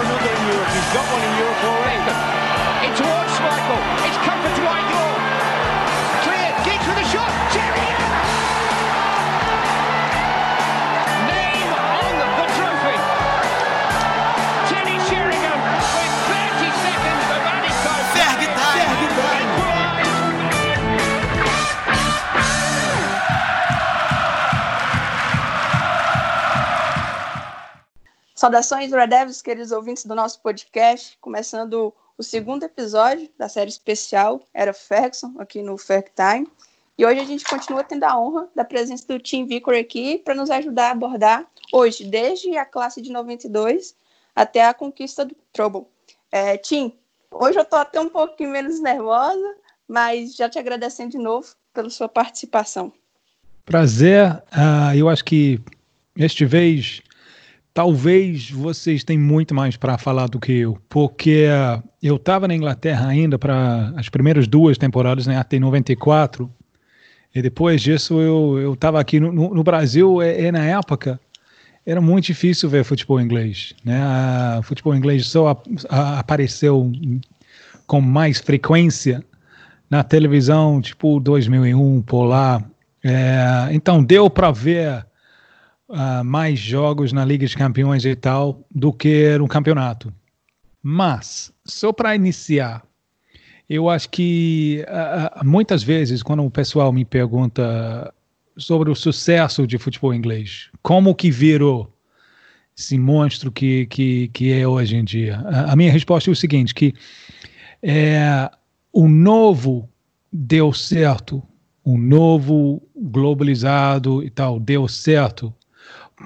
another in Europe. He's got one in Europe already. In towards Michael. It's comfort to. Saudações, Red Devils, queridos ouvintes do nosso podcast, começando o segundo episódio da série especial Era Ferguson, aqui no Ferg Time. E hoje a gente continua tendo a honra da presença do Tim Vicor aqui para nos ajudar a abordar hoje, desde a classe de 92 até a conquista do Trouble. É, Tim, hoje eu estou até um pouquinho menos nervosa, mas já te agradecendo de novo pela sua participação. Prazer. Ah, eu acho que este vez talvez vocês tenham muito mais para falar do que eu, porque eu estava na Inglaterra ainda para as primeiras duas temporadas, né, até 94, e depois disso eu estava aqui no, no, Brasil, e, e, na época era muito difícil ver futebol inglês. Né? Ah, futebol inglês só a, a, apareceu com mais frequência na televisão, tipo 2001, por lá. É, então deu para ver uh, mais jogos na Liga de Campeões e tal do que no campeonato. Mas, só para iniciar, eu acho que uh, muitas vezes, quando o pessoal me pergunta sobre o sucesso de futebol inglês, como que virou esse monstro que, que, que é hoje em dia, a, a minha resposta é o seguinte, que é, o novo deu certo, o novo globalizado e tal deu certo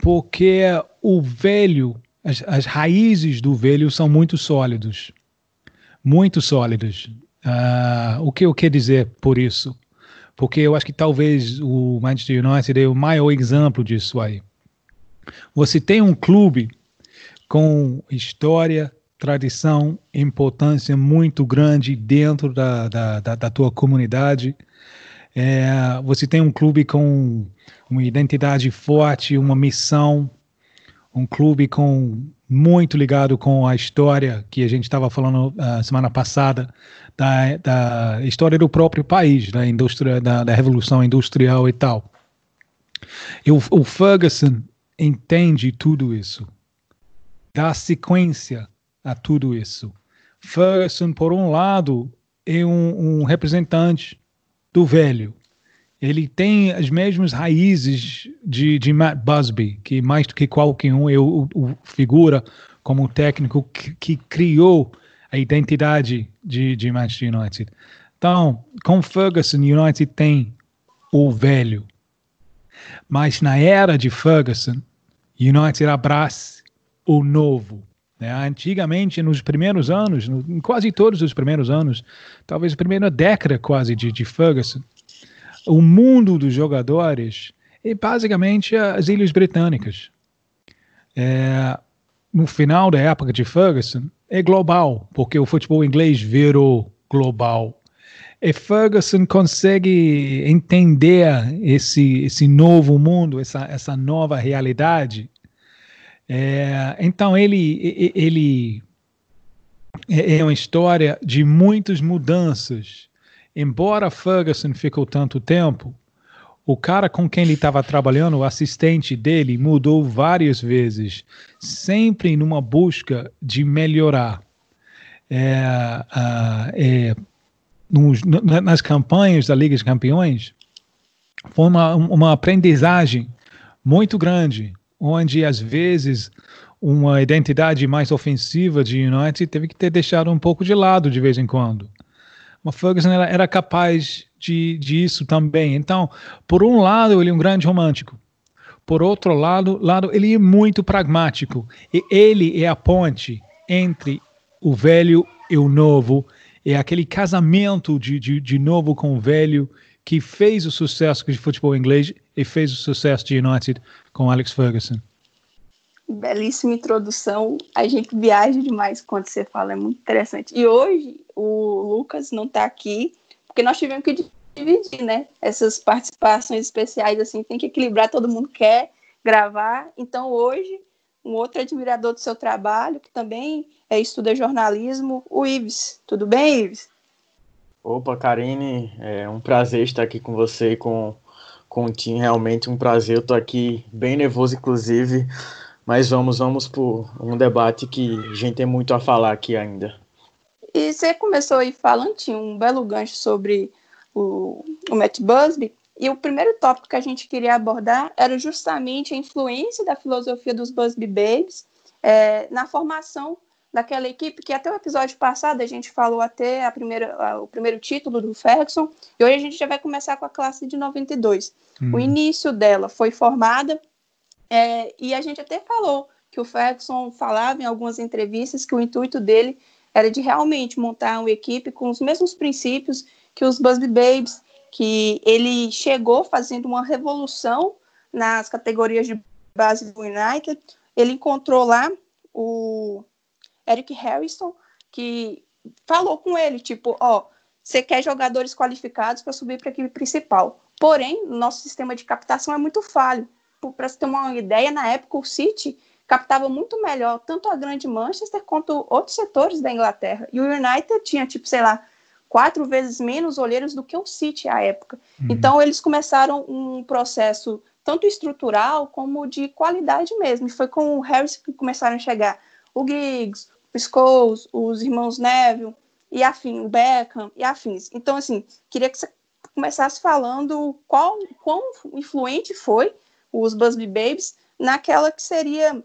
porque o velho, as, as raízes do velho são muito sólidos, muito sólidos. Uh, o que eu quero dizer por isso? Porque eu acho que talvez o Manchester United é o maior exemplo disso aí. Você tem um clube com história, tradição, importância muito grande dentro da, da, da, da tua comunidade. É, você tem um clube com uma identidade forte, uma missão, um clube com muito ligado com a história que a gente estava falando uh, semana passada da, da história do próprio país, da indústria, da, da revolução industrial e tal. E o, o Ferguson entende tudo isso, dá sequência a tudo isso. Ferguson, por um lado, é um, um representante do velho, ele tem as mesmas raízes de, de Matt Busby, que mais do que qualquer um o, o figura como técnico que, que, criou a identidade de, de Manchester United. Então, com Ferguson, United tem o velho. Mas na era de Ferguson, United abraça o novo. Né? Antigamente, nos primeiros anos, no, em quase todos os primeiros anos, talvez a primeira década quase de, de Ferguson, o mundo dos jogadores é basicamente as Ilhas Britânicas. É, no final da época de Ferguson, é global, porque o futebol inglês virou global. E Ferguson consegue entender esse, esse novo mundo, essa, essa nova realidade. É, então, ele, ele é, é uma história de muitas mudanças embora Ferguson ficou tanto tempo, o cara com quem ele estava trabalhando, o assistente dele, mudou várias vezes, sempre numa busca de melhorar. É, é, nos, nas campanhas da Liga dos Campeões, foi uma, uma aprendizagem muito grande, onde às vezes uma identidade mais ofensiva de United teve que ter deixado um pouco de lado de vez em quando. Mas Ferguson era, era capaz de, disso também. Então, por um lado, ele é um grande romântico. Por outro lado, lado, ele é muito pragmático. E ele é a ponte entre o velho e o novo. É aquele casamento de, de, de novo com o velho que fez o sucesso de futebol inglês e fez o sucesso de United com Alex Ferguson. Belíssima introdução. A gente viaja demais quando você fala, é muito interessante. E hoje o Lucas não está aqui, porque nós tivemos que dividir, né? Essas participações especiais, assim, tem que equilibrar, todo mundo quer gravar. Então hoje um outro admirador do seu trabalho, que também é, estuda jornalismo, o Ives. Tudo bem, Ives? Opa, Karine, é um prazer estar aqui com você e com, com o Tim, realmente um prazer. Eu estou aqui bem nervoso, inclusive, mas vamos, vamos por um debate que a gente tem muito a falar aqui ainda. E você começou aí falando, tinha um belo gancho sobre o, o Matt Busby, e o primeiro tópico que a gente queria abordar era justamente a influência da filosofia dos Busby Babes é, na formação daquela equipe, que até o episódio passado a gente falou até a primeira, a, o primeiro título do Ferguson, e hoje a gente já vai começar com a classe de 92. Hum. O início dela foi formada, é, e a gente até falou que o Ferguson falava em algumas entrevistas que o intuito dele era de realmente montar uma equipe com os mesmos princípios que os Busby Babes, que ele chegou fazendo uma revolução nas categorias de base do United. Ele encontrou lá o Eric Harrison, que falou com ele, tipo, ó, você quer jogadores qualificados para subir para a equipe principal. Porém, nosso sistema de captação é muito falho. Para você ter uma ideia, na época o City captava muito melhor tanto a grande Manchester quanto outros setores da Inglaterra. E o United tinha, tipo, sei lá, quatro vezes menos olheiros do que o City à época. Uhum. Então, eles começaram um processo tanto estrutural como de qualidade mesmo. E foi com o Harris que começaram a chegar o Giggs, Scholes, os irmãos Neville e afim, o Beckham e afins. Então, assim, queria que você começasse falando qual quão influente foi os Busby Babes naquela que seria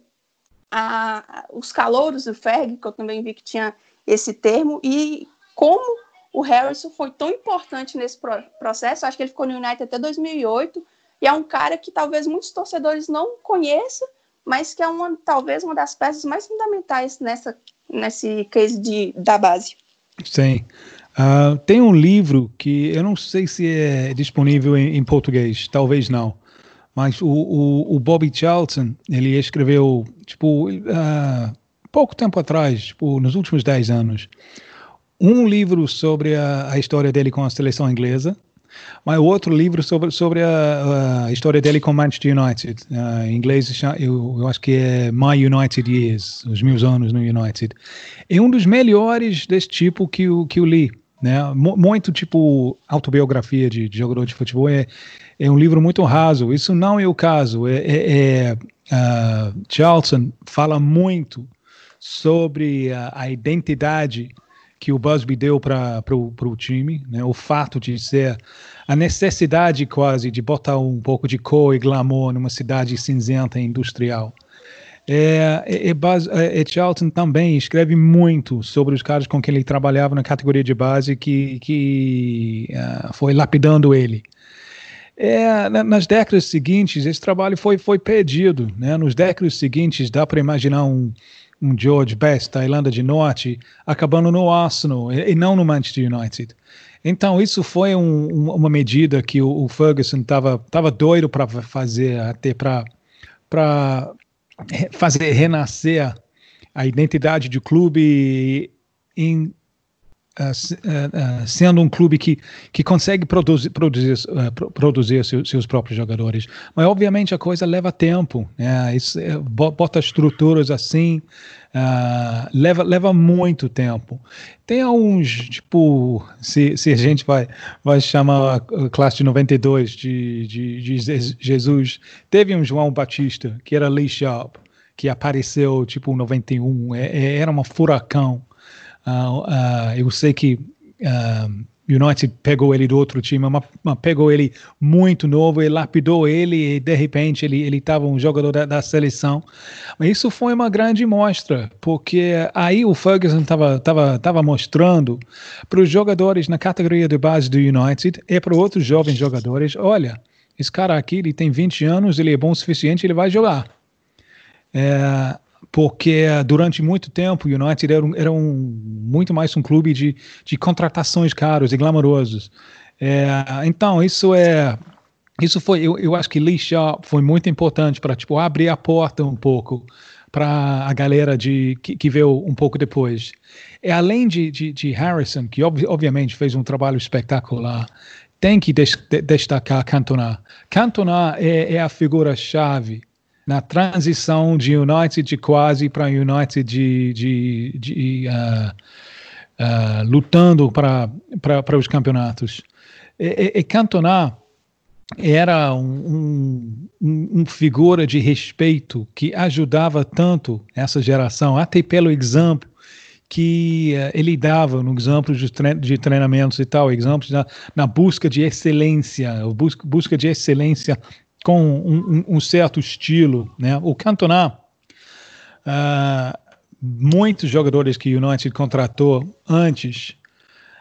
a, os calouros do Ferg, que eu também vi que tinha esse termo, e como o Harrison foi tão importante nesse pro processo. Acho que ele ficou no United até 2008 e é um cara que talvez muitos torcedores não conheçam, mas que é uma talvez uma das peças mais fundamentais nessa nesse case de, da base. Sim. Uh, tem um livro que eu não sei se é disponível em, em português, talvez não. Mas o, o, o, Bobby Charlton, ele escreveu, tipo, uh, pouco tempo atrás, tipo, nos últimos 10 anos, um livro sobre a, a história dele com a seleção inglesa, mas outro livro sobre, sobre a, a, história dele com Manchester United. Uh, em inglês, eu, eu, acho que é My United Years, os meus anos no United. É um dos melhores desse tipo que eu, que eu li. Né? Muito tipo autobiografia de, de jogador de futebol. É, é um livro muito raso. Isso não é o caso. É, é, é uh, Charlton fala muito sobre a, a identidade que o Busby deu para o time, né? o fato de ser a necessidade quase de botar um pouco de cor e glamour numa cidade cinzenta e industrial. É, é, é, Buzz, é, Charlton também escreve muito sobre os caras com quem ele trabalhava na categoria de base que, que uh, foi lapidando ele. É, nas décadas seguintes, esse trabalho foi, foi perdido. Né? Nos décadas seguintes, dá para imaginar um, um George Best da Irlanda do Norte acabando no Arsenal e, não no Manchester United. Então, isso foi um, uma medida que o, o Ferguson estava tava doido para fazer, até para fazer renascer a identidade do clube em uh, sendo um clube que, que consegue produzir, produzir, produzir seus, seus, próprios jogadores. Mas, obviamente, a coisa leva tempo. Né? Isso, bota estruturas assim, leva, leva muito tempo. Tem alguns, tipo, se, se a gente vai, vai chamar a classe de 92 de, de, de Jesus, teve um João Batista, que era Lee Sharp, que apareceu, tipo, em 91, é, é, era um furacão. Uh, eu sei que uh, United pegou ele do outro time, mas, mas, pegou ele muito novo e lapidou ele e de repente ele ele estava um jogador da, da, seleção. Mas isso foi uma grande mostra, porque aí o Ferguson estava tava, tava mostrando para os jogadores na categoria de base do United e para outros jovens jogadores, olha, esse cara aqui ele tem 20 anos, ele é bom o suficiente, ele vai jogar. É, porque durante muito tempo o United era, um, era um, muito mais um clube de, de contratações caros e glamourosos. É, então, isso é. Isso foi, eu, eu acho que Lee Sharp foi muito importante para tipo, abrir a porta um pouco para a galera de, que, que, veio um pouco depois. E além de, de, de Harrison, que ob, obviamente fez um trabalho espetacular, tem que des, de, destacar Cantona. Cantona é, é a figura-chave na transição de United de quase para United de, de, de uh, uh, lutando para os campeonatos. E, e, Cantona era um, um, um, figura de respeito que ajudava tanto essa geração, até pelo exemplo que uh, ele dava no exemplo de, de treinamentos e tal, exemplos na, na busca de excelência, busca, busca de excelência com um, um, certo estilo, né? O Cantona, uh, muitos jogadores que o United contratou antes,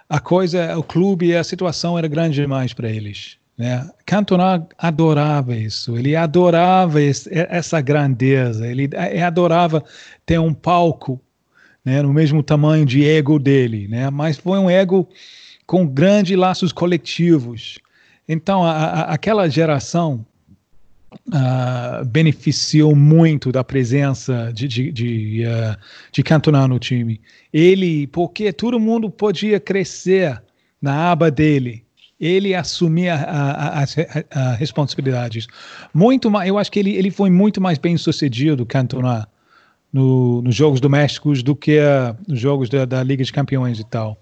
a coisa, o clube a situação era grande demais para eles. Né? Cantona adorava isso, ele adorava esse, essa grandeza, ele adorava ter um palco né, no mesmo tamanho de ego dele, né? mas foi um ego com grandes laços coletivos. Então, a, a, aquela geração uh, beneficiou muito da presença de, de, de, uh, de Cantona no time. Ele, porque todo mundo podia crescer na aba dele, ele assumia as responsabilidades. Muito mais, eu acho que ele, ele foi muito mais bem sucedido, Cantona, no, nos Jogos Domésticos do que uh, nos Jogos da, da, Liga de Campeões e tal.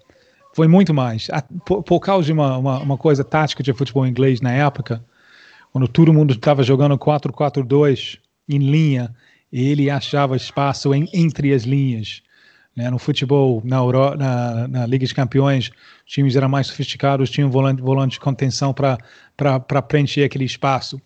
Foi muito mais. A, por, por, causa de uma, uma, uma, coisa tática de futebol inglês na época, quando todo mundo estava jogando 4-4-2 em linha, ele achava espaço em, entre as linhas. Né? No futebol, na, Euro, na, na, Liga de Campeões, os times eram mais sofisticados, tinham volante, volante de contenção para preencher aquele espaço.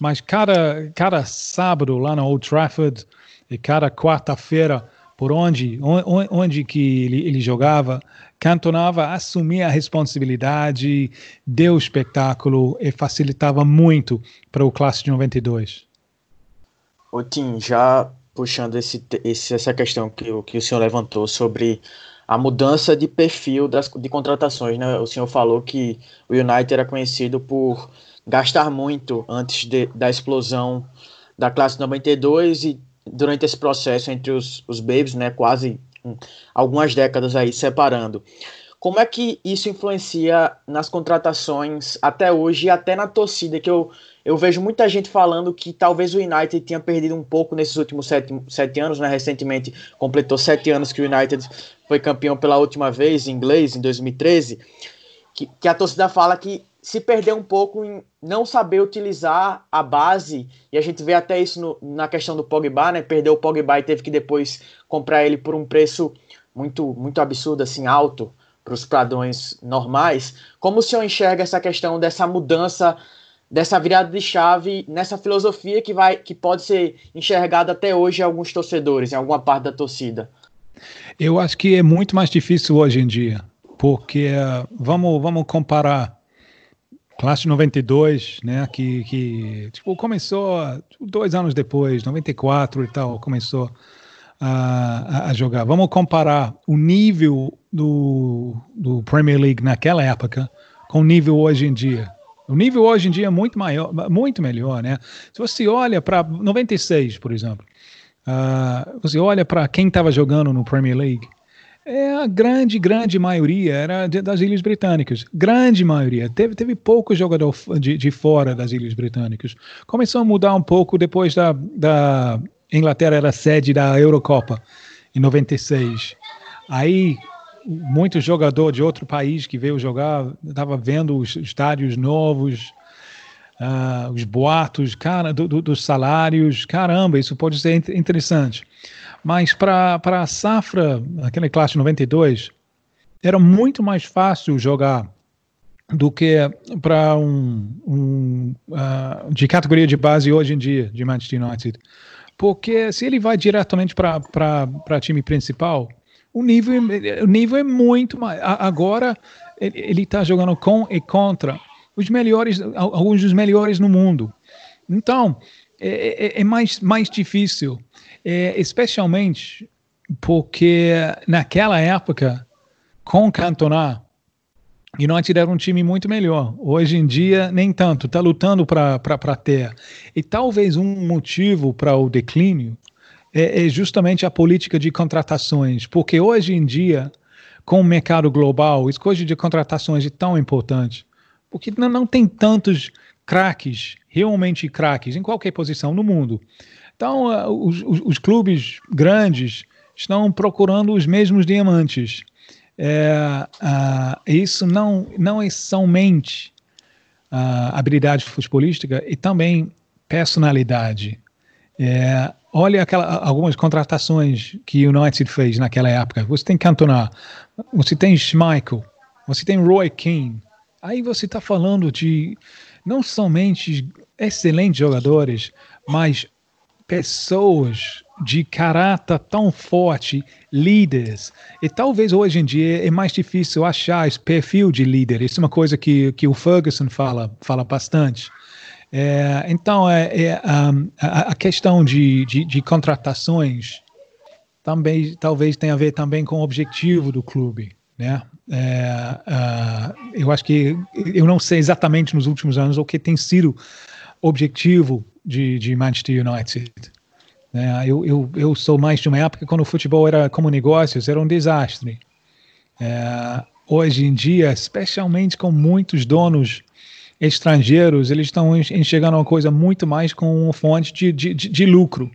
Mas cada, cada sábado lá na Old Trafford e cada quarta-feira, por onde, onde, onde que ele, ele jogava, Cantonava assumia a responsabilidade, deu espetáculo e facilitava muito para o classe de 92. O Tim, já puxando esse, esse, essa questão que, que o senhor levantou sobre a mudança de perfil das, de contratações, né? O senhor falou que o United era conhecido por gastar muito antes de, da explosão da classe 92 e durante esse processo entre os, os Babes, né? Quase algumas décadas aí separando. Como é que isso influencia nas contratações até hoje e até na torcida? Que eu, eu vejo muita gente falando que talvez o United tenha perdido um pouco nesses últimos sete, sete anos, né? Recentemente completou sete anos que o United foi campeão pela última vez em inglês, em 2013. Que, que a torcida fala que se perdeu um pouco em não saber utilizar a base, e a gente vê até isso no, na questão do Pogba, né? Perdeu o Pogba e teve que depois comprar ele por um preço muito, muito absurdo, assim, alto para os padrões normais. Como o senhor enxerga essa questão dessa mudança, dessa virada de chave nessa filosofia que vai, que pode ser enxergada até hoje em alguns torcedores, em alguma parte da torcida? Eu acho que é muito mais difícil hoje em dia, porque uh, vamos, vamos comparar Classe 92, né, que, que tipo, começou dois anos depois, 94 e tal, começou a, a jogar. Vamos comparar o nível do, do Premier League naquela época com o nível hoje em dia. O nível hoje em dia é muito maior, muito melhor, né? Se você olha para 96, por exemplo, uh, você olha para quem estava jogando no Premier League, é, a grande, grande maioria era de, das Ilhas Britânicas. Grande maioria. Teve, teve pouco jogador de, de fora das Ilhas Britânicas. Começou a mudar um pouco depois da, da Inglaterra era sede da Eurocopa, em 96. Aí, muito jogador de outro país que veio jogar, estava vendo os estádios novos, uh, os boatos, cara, do, do, dos salários. Caramba, isso pode ser interessante. Mas para a safra, aquela classe 92, era muito mais fácil jogar do que para um, um uh, de categoria de base hoje em dia de Manchester United. Porque se ele vai diretamente para time principal, o nível, o nível é muito mais. Agora ele está jogando com e contra os melhores, alguns dos melhores no mundo. Então, é, é, é mais, mais difícil. É, especialmente porque naquela época, com Cantona, United era um time muito melhor. Hoje em dia, nem tanto. Está lutando para ter. E talvez um motivo para o declínio é, é, justamente a política de contratações. Porque hoje em dia, com o mercado global, escolha de contratações é tão importante. Porque não, não tem tantos craques, realmente craques, em qualquer posição no mundo. Então, uh, os, os, os, clubes grandes estão procurando os mesmos diamantes. É, uh, isso não, não é somente habilidade futebolística e também personalidade. É, olha aquela, algumas contratações que o United fez naquela época. Você tem Cantona, você tem Schmeichel, você tem Roy Keane. Aí você está falando de não somente excelentes jogadores, mas pessoas de caráter tão forte, líderes. E talvez hoje em dia é mais difícil achar esse perfil de líder. Isso é uma coisa que, que o Ferguson fala, fala bastante. É, então, é, é um, a, a, questão de, de, de, contratações também talvez tenha a ver também com o objetivo do clube, né? É, uh, eu acho que eu não sei exatamente nos últimos anos o que tem sido objetivo de, de Manchester United. É, eu, eu, eu sou mais de uma época quando o futebol era como negócios, era um desastre. É, hoje em dia, especialmente com muitos donos estrangeiros, eles estão enxergando uma coisa muito mais com fonte de, de, de, lucro.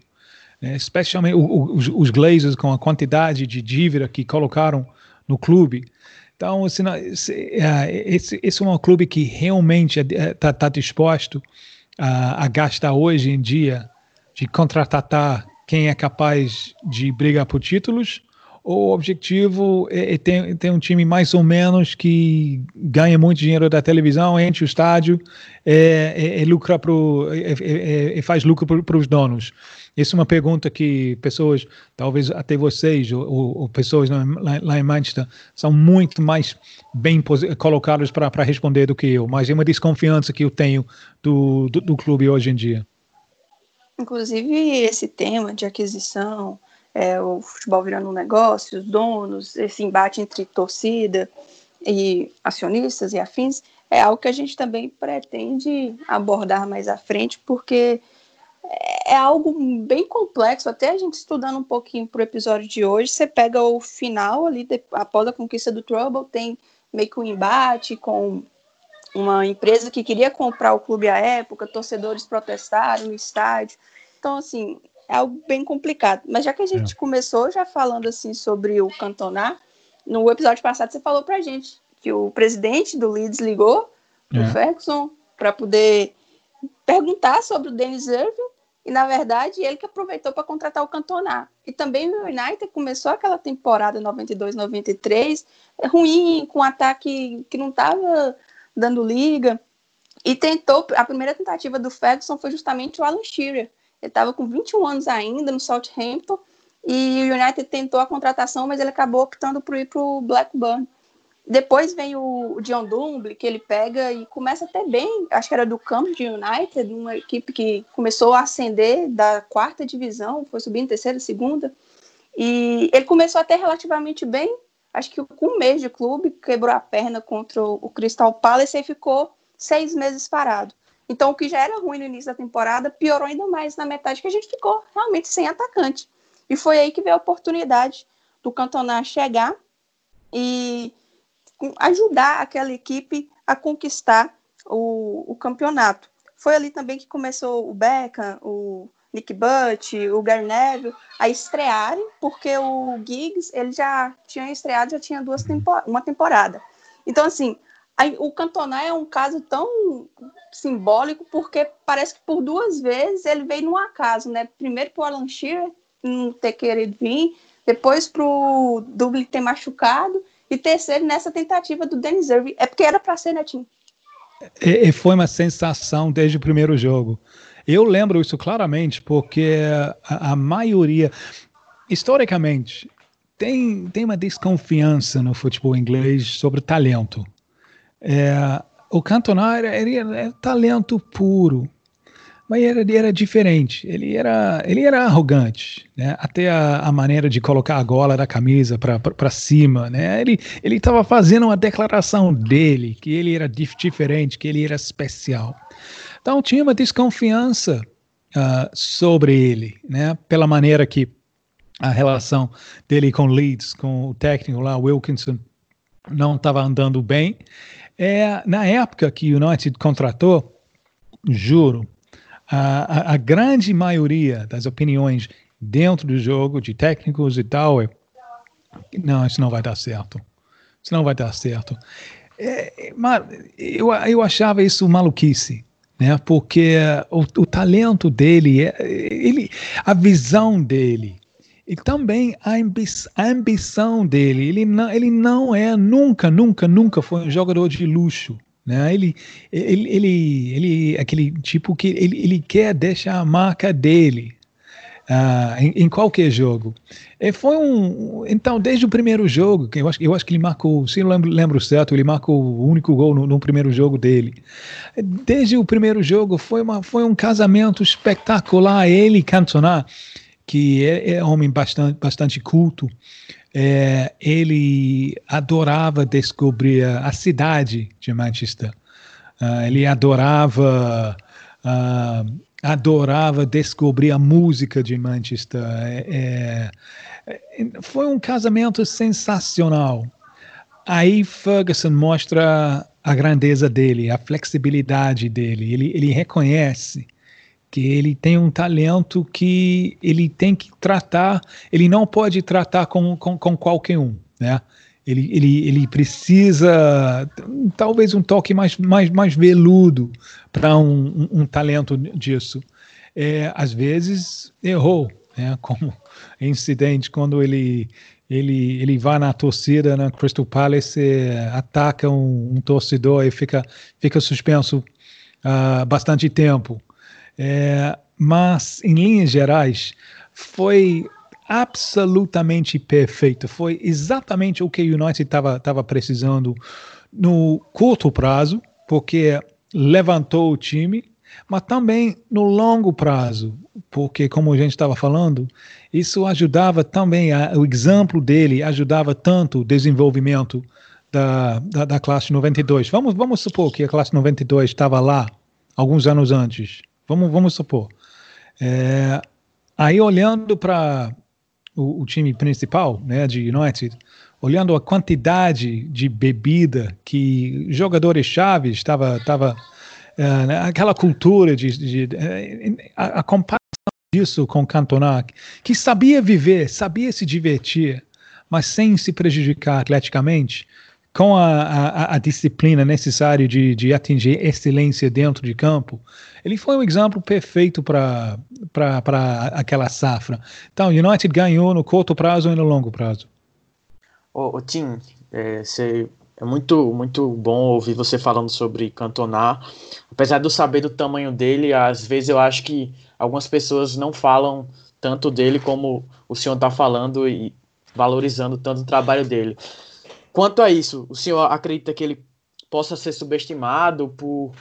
É, especialmente os, os Glazers com a quantidade de dívida que colocaram no clube. Então, se, se, é, esse, esse é um clube que realmente está tá disposto a, a gastar hoje em dia de contratar quem é capaz de brigar por títulos o objetivo é, é ter, ter, um time mais ou menos que ganha muito dinheiro da televisão, enche o estádio é, é, é lucra pro, é, é, é faz lucro para os donos. Essa é uma pergunta que pessoas, talvez até vocês ou, ou pessoas lá, lá, em Manchester, são muito mais bem colocadas para responder do que eu, mas é uma desconfiança que eu tenho do, do, do clube hoje em dia. Inclusive, esse tema de aquisição, é, o futebol virando um negócio, os donos, esse embate entre torcida e acionistas e afins, é algo que a gente também pretende abordar mais à frente, porque é algo bem complexo, até a gente estudando um pouquinho para o episódio de hoje, você pega o final ali, após a conquista do Trouble, tem meio que um embate com uma empresa que queria comprar o clube à época, torcedores protestaram no estádio. Então, assim, é algo bem complicado. Mas já que a gente é. começou já falando assim sobre o Cantona, no episódio passado você falou pra gente que o presidente do Leeds ligou é. o Ferguson para poder perguntar sobre o Dennis Irving e na verdade ele que aproveitou para contratar o Cantona. E também o United começou aquela temporada 92-93 ruim, com um ataque que não estava dando liga. E tentou, a primeira tentativa do Ferguson foi justamente o Alan Shearer, ele estava com 21 anos ainda no Southampton e o United tentou a contratação, mas ele acabou optando por ir para o Blackburn. Depois vem o, John Dumble, que ele pega e começa até bem, acho que era do campo de United, uma equipe que começou a ascender da quarta divisão, foi subindo terceira, segunda, e ele começou até relativamente bem, acho que com um mês de clube, quebrou a perna contra o Crystal Palace e ficou seis meses parado. Então, o que já era ruim no início da temporada piorou ainda mais na metade, que a gente ficou realmente sem atacante. E foi aí que veio a oportunidade do Cantona chegar e ajudar aquela equipe a conquistar o, o campeonato. Foi ali também que começou o Beckham, o Nick Butt, o Gary Neville a estrearem, porque o Giggs ele já tinha estreado, já tinha duas tempo uma temporada. Então, assim, o Cantona é um caso tão simbólico porque parece que por duas vezes ele veio num acaso, né? Primeiro para o Alan Shearer não ter querido vir, depois para o Dublin ter machucado e terceiro nessa tentativa do Dennis Irving. É porque era para ser, né, Tim? E, e, foi uma sensação desde o primeiro jogo. Eu lembro isso claramente porque a, a maioria, historicamente, tem, tem uma desconfiança no futebol inglês sobre talento. É, o Cantona era, era, era, talento puro, mas era, era diferente. Ele era, ele era arrogante, né? Até a, a maneira de colocar a gola da camisa para cima, né? Ele ele estava fazendo uma declaração dele que ele era dif diferente, que ele era especial. Então tinha uma desconfiança uh, sobre ele, né? Pela maneira que a relação dele com Leeds, com o técnico lá, Wilkinson, não estava andando bem é, na época que o United contratou juro, a, a, grande maioria das opiniões dentro do jogo, de técnicos e tal, é não, isso não vai dar certo. Isso não vai dar certo. É, eu, eu achava isso maluquice, né? Porque o, o talento dele, é, ele, a visão dele, e também a, ambi a ambição dele. Ele não, ele não é, nunca, nunca, nunca foi um jogador de luxo. Né? Ele, ele, ele, ele é aquele tipo que ele, ele quer deixar a marca dele uh, em, em, qualquer jogo. E foi um. Então, desde o primeiro jogo, eu acho, eu acho que ele marcou, se não lembro, lembro certo, ele marcou o único gol no, no, primeiro jogo dele. Desde o primeiro jogo, foi, uma, foi um casamento espetacular. Ele Cantona, que é, é homem bastante, bastante culto, é, ele adorava descobrir a cidade de Manchester. Uh, ele adorava uh, adorava descobrir a música de Manchester. É, é, foi um casamento sensacional. Aí Ferguson mostra a grandeza dele, a flexibilidade dele. Ele, ele reconhece que ele tem um talento que ele tem que tratar, ele não pode tratar com, com, com qualquer um, né? Ele, ele, ele precisa talvez um toque mais, mais, mais veludo para um, um, um, talento disso. É, às vezes errou, né? como incidente quando ele ele, ele vai na torcida na Crystal Palace, ataca um, um, torcedor e fica, fica suspenso uh, bastante tempo. É, mas, em linhas gerais, foi absolutamente perfeito. Foi exatamente o que o United estava precisando no curto prazo, porque levantou o time, mas também no longo prazo, porque, como a gente estava falando, isso ajudava também, a, o exemplo dele ajudava tanto o desenvolvimento da, da, da classe 92. Vamos, vamos supor que a classe 92 estava lá alguns anos antes. Vamos, vamos supor. É, aí, olhando para o, o, time principal né, de United, olhando a quantidade de bebida que jogadores chaves estava tava, uh, né, aquela cultura de, de, de uh, a, a, comparação disso com Cantona, que sabia viver, sabia se divertir, mas sem se prejudicar atleticamente, com a, a, a disciplina necessária de, de atingir excelência dentro de campo, ele foi um exemplo perfeito para aquela safra. Então, o United ganhou no curto prazo e no longo prazo. Ô Tim, é, é muito, muito bom ouvir você falando sobre Cantona. Apesar de eu saber do tamanho dele, às vezes eu acho que algumas pessoas não falam tanto dele como o senhor está falando e valorizando tanto o trabalho dele. Quanto a isso, o senhor acredita que ele possa ser subestimado por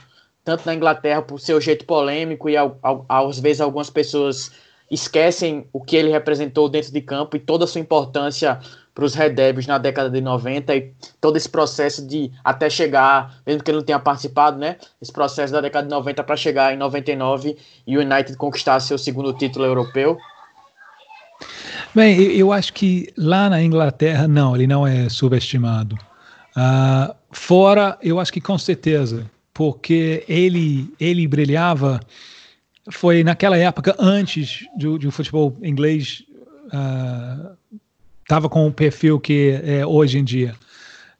tanto na Inglaterra por seu jeito polêmico e ao, ao, às vezes algumas pessoas esquecem o que ele representou dentro de campo e toda a sua importância para os Red Devils na década de 90 e todo esse processo de até chegar, mesmo que ele não tenha participado, né? Esse processo da década de 90 para chegar em 99 e o United conquistar seu segundo título europeu. Bem, eu acho que lá na Inglaterra, não, ele não é subestimado. Uh, fora, eu acho que com certeza, porque ele, ele brilhava, foi naquela época antes de, de o futebol inglês estava uh, com o perfil que é hoje em dia.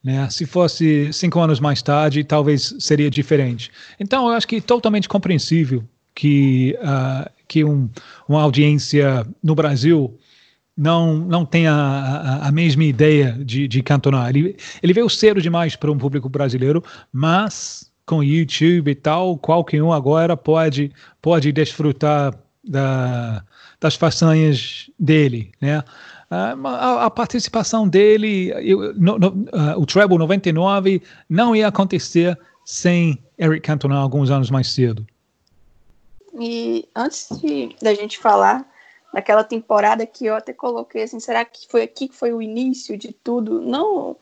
Né? Se fosse cinco anos mais tarde, talvez seria diferente. Então, eu acho que totalmente compreensível que, uh, que um, uma audiência no Brasil não, não tem a, a, mesma ideia de, de Cantona. Ele, ele veio cedo demais para um público brasileiro, mas com YouTube e tal, qualquer um agora pode, pode desfrutar da, das façanhas dele, né? A, a participação dele, eu, no, no, uh, o Treble 99 não ia acontecer sem Eric Cantona alguns anos mais cedo. E antes de, da gente falar naquela temporada que eu até coloquei assim, será que foi aqui que foi o início de tudo? Não,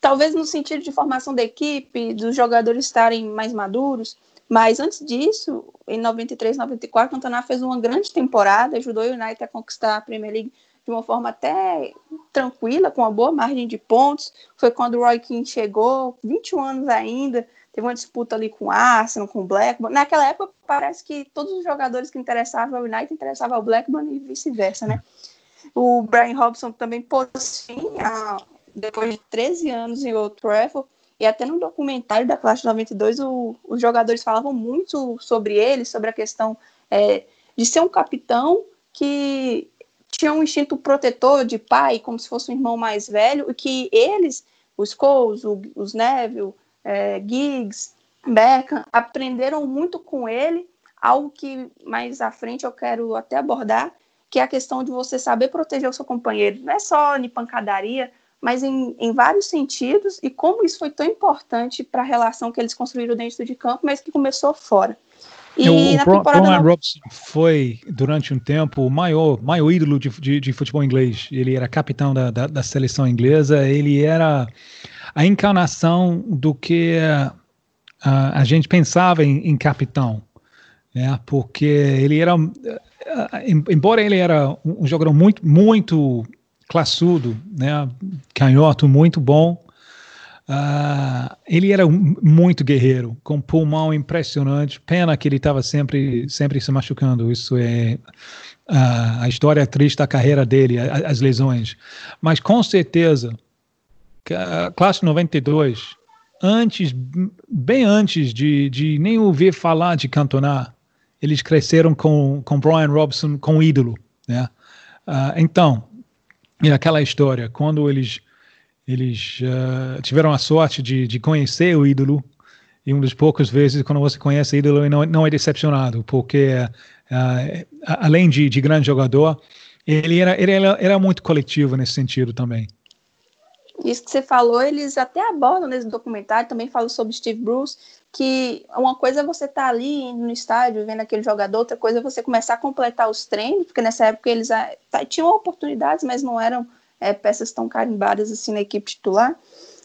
talvez no sentido de formação da equipe, dos jogadores estarem mais maduros, mas antes disso, em 93, 94, Cantona fez uma grande temporada, ajudou o United a conquistar a Premier League de uma forma até tranquila, com uma boa margem de pontos. Foi quando o Roy Keane chegou, 21 anos ainda, teve uma disputa ali com o Arsenal, com o Blackburn. Naquela época, parece que todos os jogadores que interessavam ao United interessavam ao Blackburn e vice-versa, né? O Brian Robson também pôs fim, a, depois de 13 anos em Old Trafford, e até no documentário da classe 92, o, os jogadores falavam muito sobre ele, sobre a questão é, de ser um capitão que tinha um instinto protetor de pai, como se fosse um irmão mais velho, e que eles, os Coles, os Neville, é, Giggs, Beckham, aprenderam muito com ele, algo que mais à frente eu quero até abordar, que é a questão de você saber proteger o seu companheiro. Não é só em pancadaria, mas em, em vários sentidos, e como isso foi tão importante para a relação que eles construíram dentro de campo, mas que começou fora. E o na temporada Brian não... Robson foi, durante um tempo, o maior, maior ídolo de, de, de futebol inglês. Ele era capitão da, da, da, seleção inglesa, ele era a encarnação do que uh, a gente pensava em, em capitão. Né? Porque ele era, uh, embora ele era um jogador muito, muito classudo, né? canhoto muito bom, Uh, ele era muito guerreiro, com pulmão impressionante. Pena que ele estava sempre, sempre se machucando. Isso é uh, a história triste da carreira dele, as lesões. Mas com certeza, a classe 92, antes, bem antes de, de nem ouvir falar de Cantona, eles cresceram com, com Brian Robson, com ídolo. Né? Uh, então, e aquela história, quando eles eles uh, tiveram a sorte de, de conhecer o ídolo e um dos poucos vezes quando você conhece o ídolo não, não é decepcionado, porque uh, além de, de, grande jogador, ele era, ele era, era muito coletivo nesse sentido também. Isso que você falou, eles até abordam nesse documentário, também falam sobre Steve Bruce, que uma coisa é você estar tá ali no estádio vendo aquele jogador, outra coisa é você começar a completar os treinos, porque nessa época eles ah, tá, tinham oportunidades, mas não eram é, peças tão carimbadas assim na equipe titular.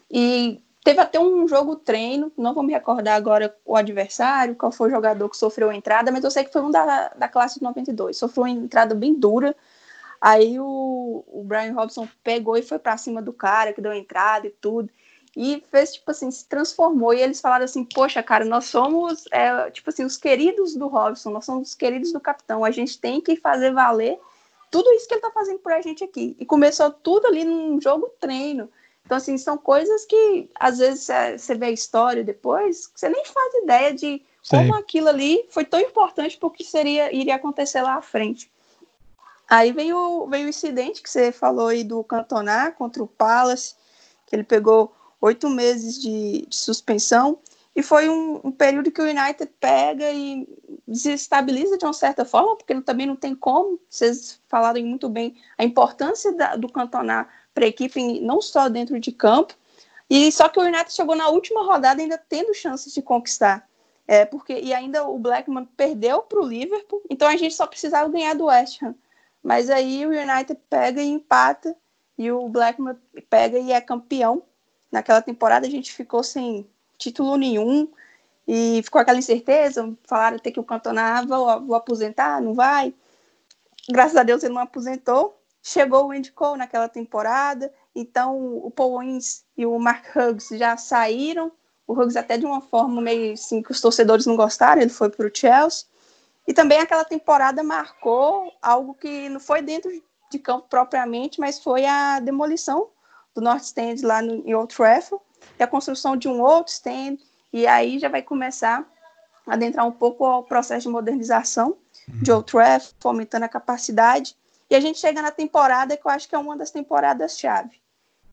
E teve até um jogo treino, não vou me recordar agora o adversário, qual foi o jogador que sofreu a entrada, mas eu sei que foi um da, da classe de 92. Sofreu uma entrada bem dura. Aí o, o Brian Robson pegou e foi para cima do cara que deu entrada e tudo. E fez, tipo assim, se transformou. E eles falaram assim: Poxa, cara, nós somos, é, tipo assim, os queridos do Robson, nós somos os queridos do capitão. A gente tem que fazer valer tudo isso que ele está fazendo por a gente aqui. E começou tudo ali num jogo treino. Então, assim, são coisas que às vezes você vê a história depois, você nem faz ideia de como Sim. aquilo ali foi tão importante porque seria iria acontecer lá à frente. Aí veio, veio o incidente que você falou aí do Cantona contra o Palace, que ele pegou oito meses de, de suspensão. E foi um, um, período que o United pega e desestabiliza de uma certa forma, porque também não tem como. Vocês falaram muito bem a importância da, do Cantona para a equipe, não só dentro de campo. E só que o United chegou na última rodada ainda tendo chances de conquistar. É, porque, e ainda o Blackman perdeu para o Liverpool, então a gente só precisava ganhar do West Ham. Mas aí o United pega e empata, e o Blackman pega e é campeão. Naquela temporada a gente ficou sem título nenhum, e ficou aquela incerteza, falaram até que o Cantona vou, vou aposentar, não vai. Graças a Deus ele não aposentou. Chegou o Andy Cole naquela temporada, então o Paul e o Mark Hughes já saíram. O Hughes até de uma forma meio assim que os torcedores não gostaram, ele foi para o Chelsea. E também aquela temporada marcou algo que não foi dentro de campo propriamente, mas foi a demolição do North Stand lá no, em Old Trafford e a construção de um outro stand, e aí já vai começar a adentrar um pouco ao processo de modernização de uhum. Old Trafford, aumentando a capacidade, e a gente chega na temporada que eu acho que é uma das temporadas-chave,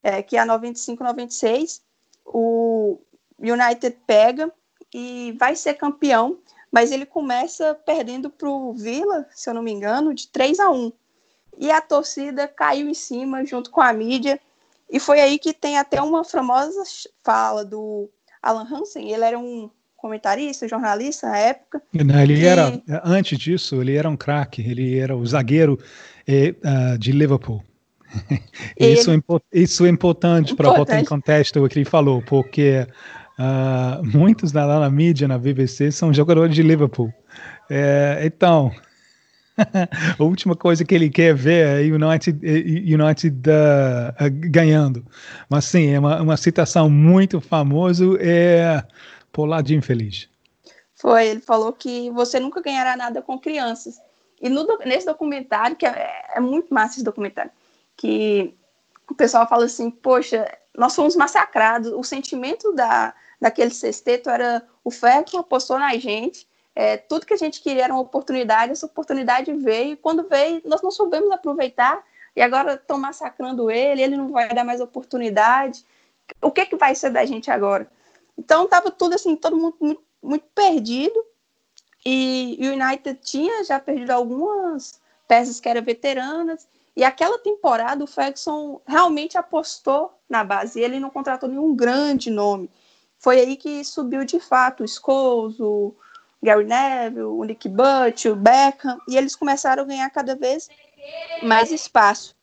é, que é a 95-96, o United pega e vai ser campeão, mas ele começa perdendo para o Villa, se eu não me engano, de 3 a 1. E a torcida caiu em cima junto com a mídia e foi aí que tem até uma famosa fala do Alan Hansen, ele era um comentarista, jornalista na época. Não, ele e... era, antes disso, ele era um craque, ele era o zagueiro uh, de Liverpool. isso, é, isso é importante para botar em contexto o que ele falou, porque uh, muitos lá na mídia, na BBC, são jogadores de Liverpool. É, então, a última coisa que ele quer ver é United, é United uh, uh, ganhando. Mas sim, é uma, uma citação muito famosa. É, de infeliz. Foi, ele falou que você nunca ganhará nada com crianças. E no, nesse documentário, que é, é muito massa esse documentário, que o pessoal fala assim, poxa, nós fomos massacrados, o sentimento da, daquele sexteto era o Ferguson apostou na gente, é, tudo que a gente queria era uma oportunidade, essa oportunidade veio, e quando veio, nós não soubemos aproveitar, e agora estão massacrando ele, ele não vai dar mais oportunidade. O que, que vai ser da gente agora? Então estava tudo assim, todo mundo muito, muito perdido, e o United tinha já perdido algumas peças que eram veteranas, e aquela temporada o Ferguson realmente apostou na base, ele não contratou nenhum grande nome. Foi aí que subiu de fato o Scholes, o Gary Neville, o Nick Butt, o Beckham, e eles começaram a ganhar cada vez mais espaço.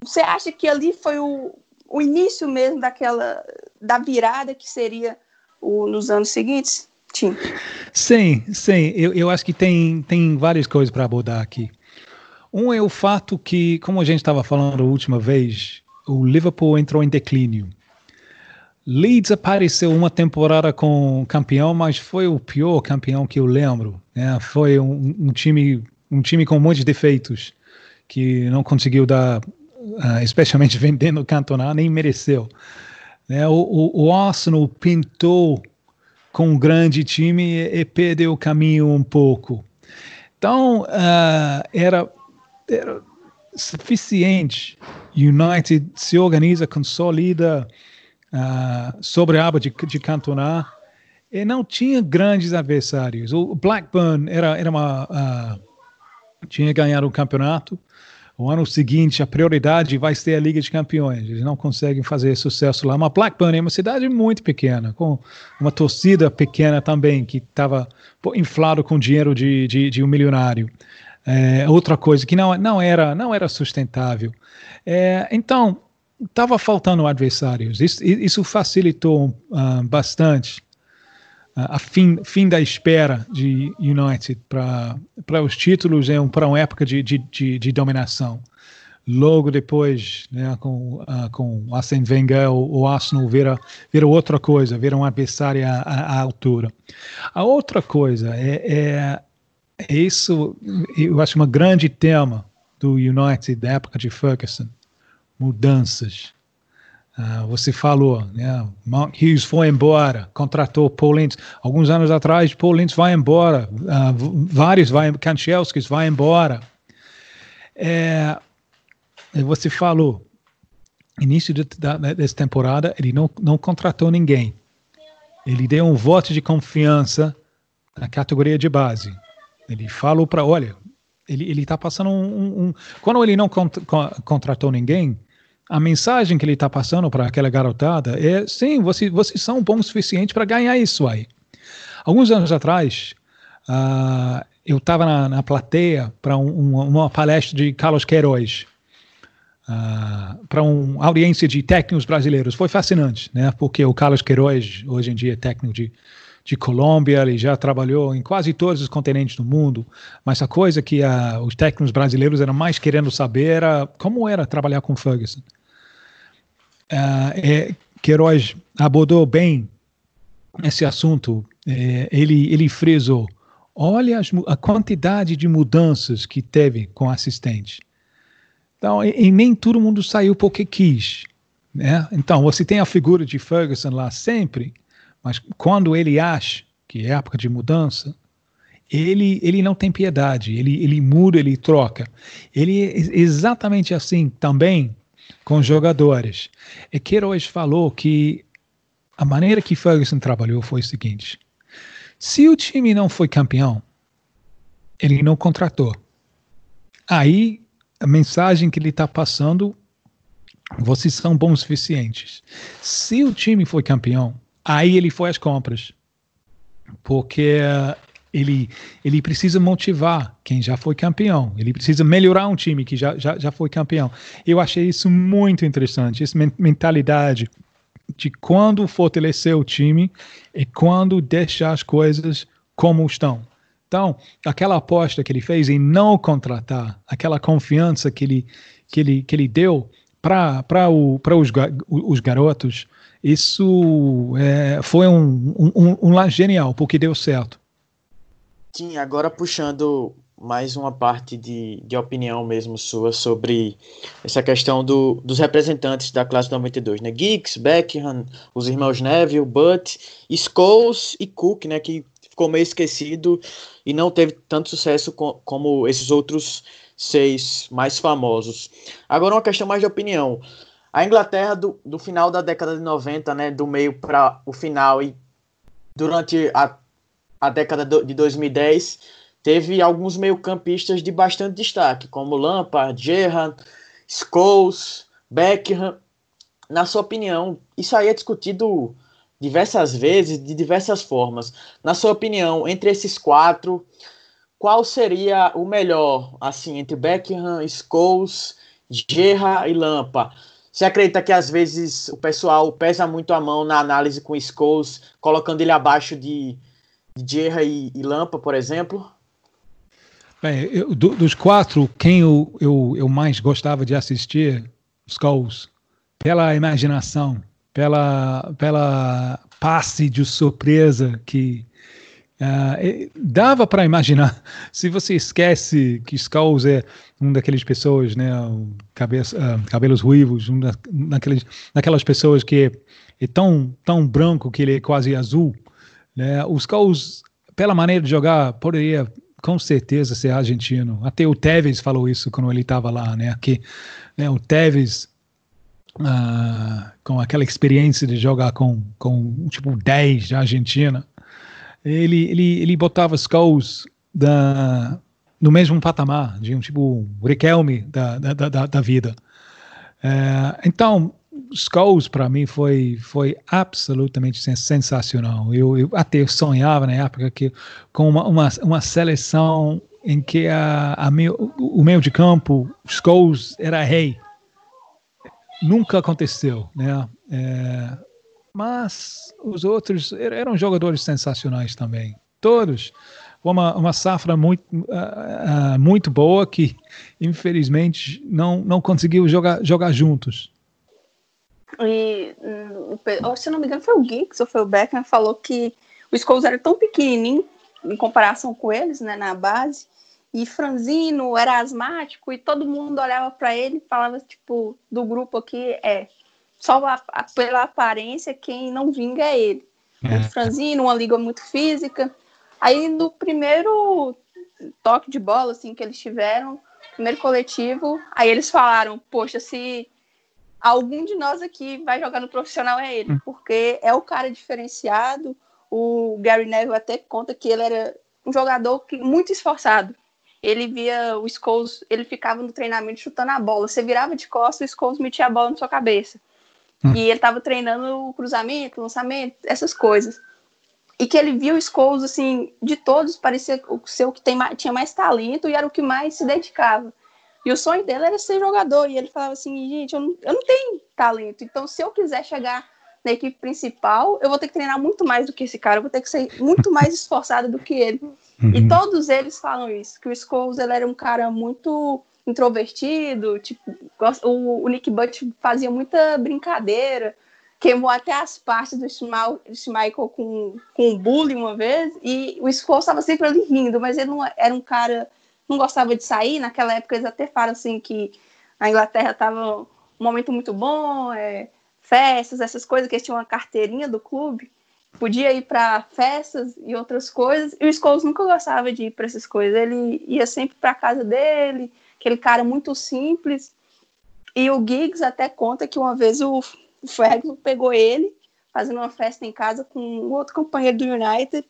Você acha que ali foi o, o início mesmo daquela da virada que seria o, nos anos seguintes? Tim. Sim, sim. Eu, eu acho que tem, tem várias coisas para abordar aqui. Um é o fato que, como a gente estava falando a última vez, o Liverpool entrou em declínio. Leeds apareceu uma temporada com campeão, mas foi o pior campeão que eu lembro. Né? Foi um, um, time, um time com muitos defeitos que não conseguiu dar, uh, especialmente vendendo o campeonato, nem mereceu. Né? O, o, o, Arsenal pintou com um grande time e, e perdeu o caminho um pouco. Então, uh, era, era suficiente. United se organiza, consolida uh, sobre a aba de, de Cantona e não tinha grandes adversários. O Blackburn era, era uma, uh, tinha ganhado o campeonato. O ano seguinte, a prioridade vai ser a Liga de Campeões. Eles não conseguem fazer sucesso lá. Mas Blackburn é uma cidade muito pequena, com uma torcida pequena também, que estava inflado com dinheiro de, de, de um milionário. É, outra coisa que não, não, era, não era sustentável. É, então, estava faltando adversários. Isso, isso facilitou uh, bastante uh, a fim, fim da espera de United para os títulos é um, para uma época de, de, de, de, dominação. Logo depois, né, com, uh, com Arsene Wenger, o, o Arsenal vira, vira outra coisa, vira um adversário à, à altura. A outra coisa é, é, é isso, eu acho, um grande tema do United da época de Ferguson mudanças. Uh, você falou, né? Mark Hughes foi embora, contratou Paul Lentz. Alguns anos atrás, Paul Lentz vai embora, uh, vários vai, Kanchelskis vai embora. É, você falou, início de, da, dessa temporada, ele não, não contratou ninguém. Ele deu um voto de confiança na categoria de base. Ele falou para, olha, ele está passando um, um, Quando ele não cont, contratou ninguém, a mensagem que ele está passando para aquela garotada é: sim, vocês, vocês são bons o suficiente para ganhar isso aí. Alguns anos atrás, uh, eu estava na, na, plateia para um, uma, palestra de Carlos Queiroz, uh, para uma audiência de técnicos brasileiros. Foi fascinante, né? porque o Carlos Queiroz, hoje em dia, é técnico de, de Colômbia, ele já trabalhou em quase todos os continentes do mundo, mas a coisa que uh, os técnicos brasileiros eram mais querendo saber era como era trabalhar com Ferguson uh, é, Queiroz abordou bem esse assunto. É, ele, ele frisou: olha as, a quantidade de mudanças que teve com assistente. Então, e, e, nem todo mundo saiu porque quis. Né? Então, você tem a figura de Ferguson lá sempre, mas quando ele acha que é época de mudança, ele, ele não tem piedade, ele, ele muda, ele troca. Ele é exatamente assim também com jogadores. E Queiroz falou que a maneira que Ferguson trabalhou foi o seguinte: se o time não foi campeão, ele não contratou. Aí a mensagem que ele está passando, vocês são bons suficientes. Se o time foi campeão, aí ele foi às compras, porque ele, ele precisa motivar quem já foi campeão, ele precisa melhorar um time que já, já, já foi campeão. Eu achei isso muito interessante, essa mentalidade de quando fortalecer o time e quando deixar as coisas como estão. Então, aquela aposta que ele fez em não contratar, aquela confiança que ele, que ele, que ele deu para os, os garotos, isso é, foi um, um, um lá genial, porque deu certo. Sim, agora puxando mais uma parte de, de opinião mesmo sua sobre essa questão do, dos representantes da classe 92, né? Giggs, Beckham, os irmãos Neville, Butt, Scholes e Cook, né? Que ficou meio esquecido e não teve tanto sucesso com, como esses outros seis mais famosos. Agora uma questão mais de opinião. A Inglaterra do, do final da década de 90, né? Do meio para o final e durante a, a década de 2010 teve alguns meio-campistas de bastante destaque, como Lampard, Gerrard, Scholes, Beckham. Na sua opinião, isso aí é discutido diversas vezes, de diversas formas. Na sua opinião, entre esses quatro, qual seria o melhor, assim, entre Beckham, Scholes, Gerrard e Lampa? Você acredita que às vezes o pessoal pesa muito a mão na análise com Scholes, colocando ele abaixo de, de Gerrard e, e Lampa, por exemplo? Bem, eu, do, dos quatro, quem eu, eu, eu mais gostava de assistir, Skulls, pela imaginação, pela, pela passe de surpresa que uh, dava para imaginar. Se você esquece que Skulls é um daqueles pessoas, né, cabeça, uh, cabelos ruivos, um da, daqueles, daquelas pessoas que é, é, tão, tão branco que ele é quase azul, né, os Skulls, pela maneira de jogar, poderia com certeza ser argentino. Até o Tevez falou isso quando ele estava lá, né? Que né, o Tevez, uh, com aquela experiência de jogar com, com tipo 10 de Argentina, ele, ele, ele botava Skulls da, no mesmo patamar, de um tipo Riquelme da, da, da, da vida. Uh, então, Skulls para mim foi foi absolutamente sensacional. Eu, eu, até sonhava na época que com uma, uma, uma seleção em que a, a meu, o meio de campo Skulls era rei. Nunca aconteceu, né? É, mas os outros eram jogadores sensacionais também, todos. Uma, uma safra muito, uh, uh, muito boa que infelizmente não, não conseguiu jogar, jogar juntos. E, hum, se não me engano, foi o Geeks ou foi o Beckham falou que o Scholes era tão pequenininho em comparação com eles, né, na base, e franzino, era asmático, e todo mundo olhava para ele e falava, tipo, do grupo aqui, é, só a, a, pela aparência, quem não vinga é ele. É. Muito franzino, uma liga muito física. Aí, no primeiro toque de bola, assim, que eles tiveram, primeiro coletivo, aí eles falaram, poxa, se algum de nós aqui vai jogar no profissional é ele, hum. porque é o cara diferenciado. O Gary Neville até conta que ele era um jogador que, muito esforçado. Ele via o Scholes, ele ficava no treinamento chutando a bola. Você virava de costas, o Scholes metia a bola na sua cabeça. Hum. E ele estava treinando o cruzamento, lançamento, essas coisas. E que ele viu o Scholes, assim, de todos, parecia o seu que tem, tinha mais talento e era o que mais se dedicava. E o sonho dele era ser jogador. E ele falava assim: gente, eu não, eu não tenho talento. Então, se eu quiser chegar na equipe principal, eu vou ter que treinar muito mais do que esse cara, eu vou ter que ser muito mais esforçado do que ele. Uhum. E todos eles falam isso, que o Scholes ele era um cara muito introvertido, tipo, o, o Nick Butt fazia muita brincadeira, queimou até as partes do Schmeichel com, com bullying uma vez, e o Scholes estava sempre ali rindo, mas ele não era um cara não gostava de sair. Naquela época eles até falam assim que a Inglaterra estava um momento muito bom, é, festas, essas coisas, que eles tinham uma carteirinha do clube, podia ir para festas e outras coisas. E o Scholes nunca gostava de ir para essas coisas. Ele ia sempre para casa dele, aquele cara muito simples. E o Giggs até conta que uma vez o Ferguson pegou ele fazendo uma festa em casa com outro companheiro do United.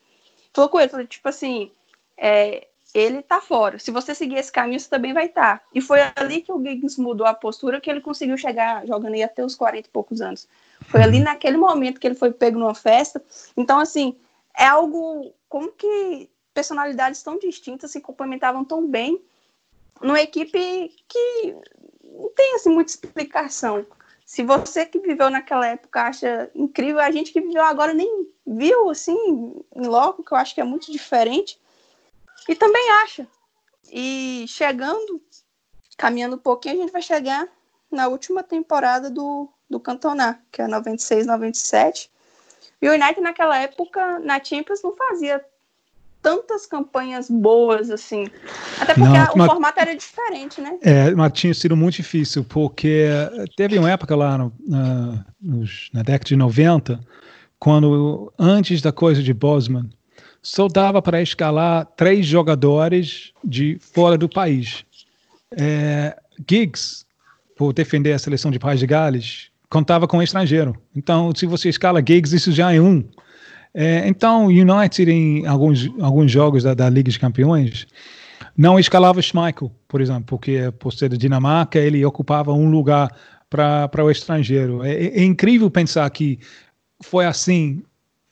Falou com ele, falou, tipo assim, é, ele tá fora. Se você seguir esse caminho, você também vai estar. Tá. E foi ali que o Giggs mudou a postura, que ele conseguiu chegar jogando aí até os 40 e poucos anos. Foi ali naquele momento que ele foi pego numa festa. Então, assim, é algo. Como que personalidades tão distintas se complementavam tão bem numa equipe que não tem assim, muita explicação. Se você que viveu naquela época acha incrível, a gente que viveu agora nem viu assim em loco, que eu acho que é muito diferente. E também acha. E chegando, caminhando um pouquinho, a gente vai chegar na última temporada do do Cantona, que é 96, 97. E o United naquela época, na Champions, não fazia tantas campanhas boas assim. Até porque não, o mas, formato era diferente, né? É, mas tinha sido muito difícil, porque teve uma época lá no, na, nos, na década de 90, quando antes da coisa de Bosman, só dava para escalar três jogadores de fora do país. É, Giggs, por defender a seleção de País de Gales, contava com um estrangeiro. Então, se você escala Giggs, isso já é um. É, então, United, em alguns, alguns jogos da, da Liga de Campeões, não escalava Schmeichel, por exemplo, porque por ser da Dinamarca, ele ocupava um lugar para o estrangeiro. É, é, incrível pensar que foi assim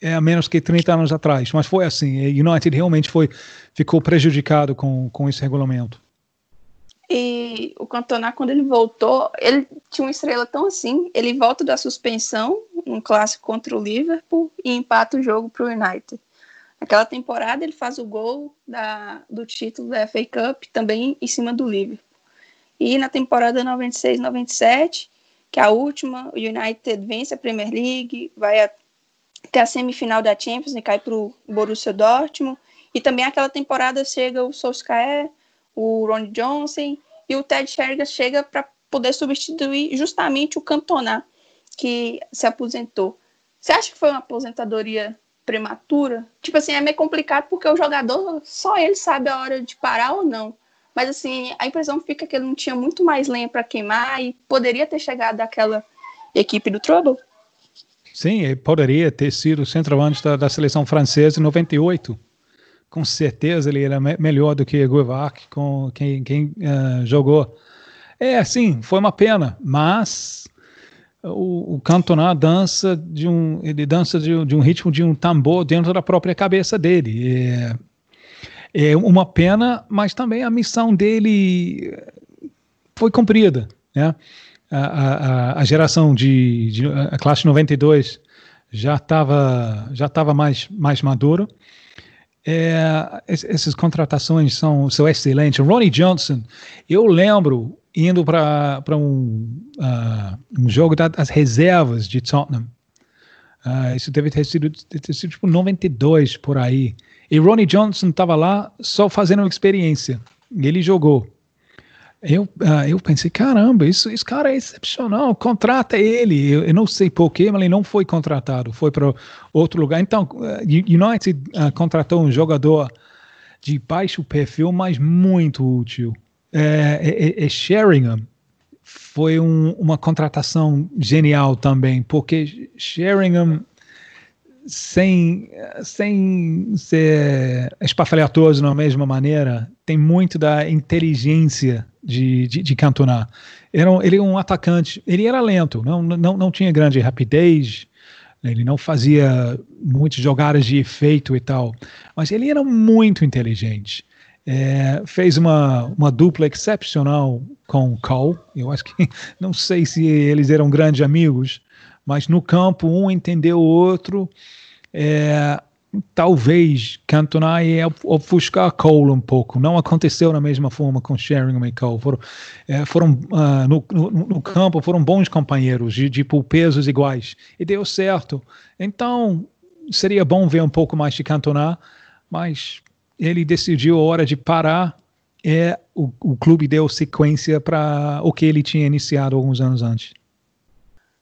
é, a menos que 30 anos atrás, mas foi assim. O United realmente foi, ficou prejudicado com, com esse regulamento. E o Cantona, quando ele voltou, ele tinha uma estrela tão assim, ele volta da suspensão, um clássico contra o Liverpool, e empata o jogo para o United. Aquela temporada ele faz o gol da, do título da FA Cup, também em cima do Liverpool. E na temporada 96-97, que é a última, o United vence a Premier League, vai até a semifinal da Champions e cai para o Borussia Dortmund. E também aquela temporada chega o Solskjaer, o Ron Johnson e o Ted Sheringham chega para poder substituir justamente o Cantona, que se aposentou. Você acha que foi uma aposentadoria prematura? Tipo assim, é meio complicado porque o jogador, só ele sabe a hora de parar ou não. Mas assim, a impressão fica que ele não tinha muito mais lenha para queimar e poderia ter chegado àquela equipe do Trouble. Sim, ele poderia ter sido centroavante da, da seleção francesa em 98 com certeza ele era me melhor do que Guevac, com quem, quem uh, jogou. É, sim, foi uma pena, mas o, o Cantona dança de um, ele dança de, de, um ritmo de um tambor dentro da própria cabeça dele. É, é uma pena, mas também a missão dele foi cumprida, né? A, a, a geração de, de a classe 92 já estava já estava mais mais madura é, essas contratações são, são excelentes. Ronnie Johnson, eu lembro indo para um, uh, um jogo das reservas de Tottenham. Uh, isso deve ter sido, ter sido tipo 92 por aí. E Ronnie Johnson estava lá só fazendo uma experiência. Ele jogou eu, uh, eu pensei, caramba, isso, esse cara é excepcional, contrata ele. Eu, eu não sei porquê, mas ele não foi contratado, foi para outro lugar. Então, uh, United uh, contratou um jogador de baixo perfil, mas muito útil. É, é, é Sheringham foi um, uma contratação genial também, porque Sheringham sem, sem ser espafalhatoso da mesma maneira, tem muito da inteligência de, de, de Cantona. Era um, ele é um atacante, ele era lento, não, não, não tinha grande rapidez, ele não fazia muitas jogadas de efeito e tal, mas ele era muito inteligente. É, fez uma, uma dupla excepcional com Cole. Eu acho que não sei se eles eram grandes amigos, mas no campo um entendeu o outro. É, talvez Cantona ia ofuscar Cole um pouco. Não aconteceu da mesma forma com Sheringham e Cole. Foram, é, foram uh, no, no, no, campo, foram bons companheiros, de, de pesos iguais. E deu certo. Então, seria bom ver um pouco mais de Cantona, mas ele decidiu a hora de parar. É, o, o clube deu sequência para o que ele tinha iniciado alguns anos antes.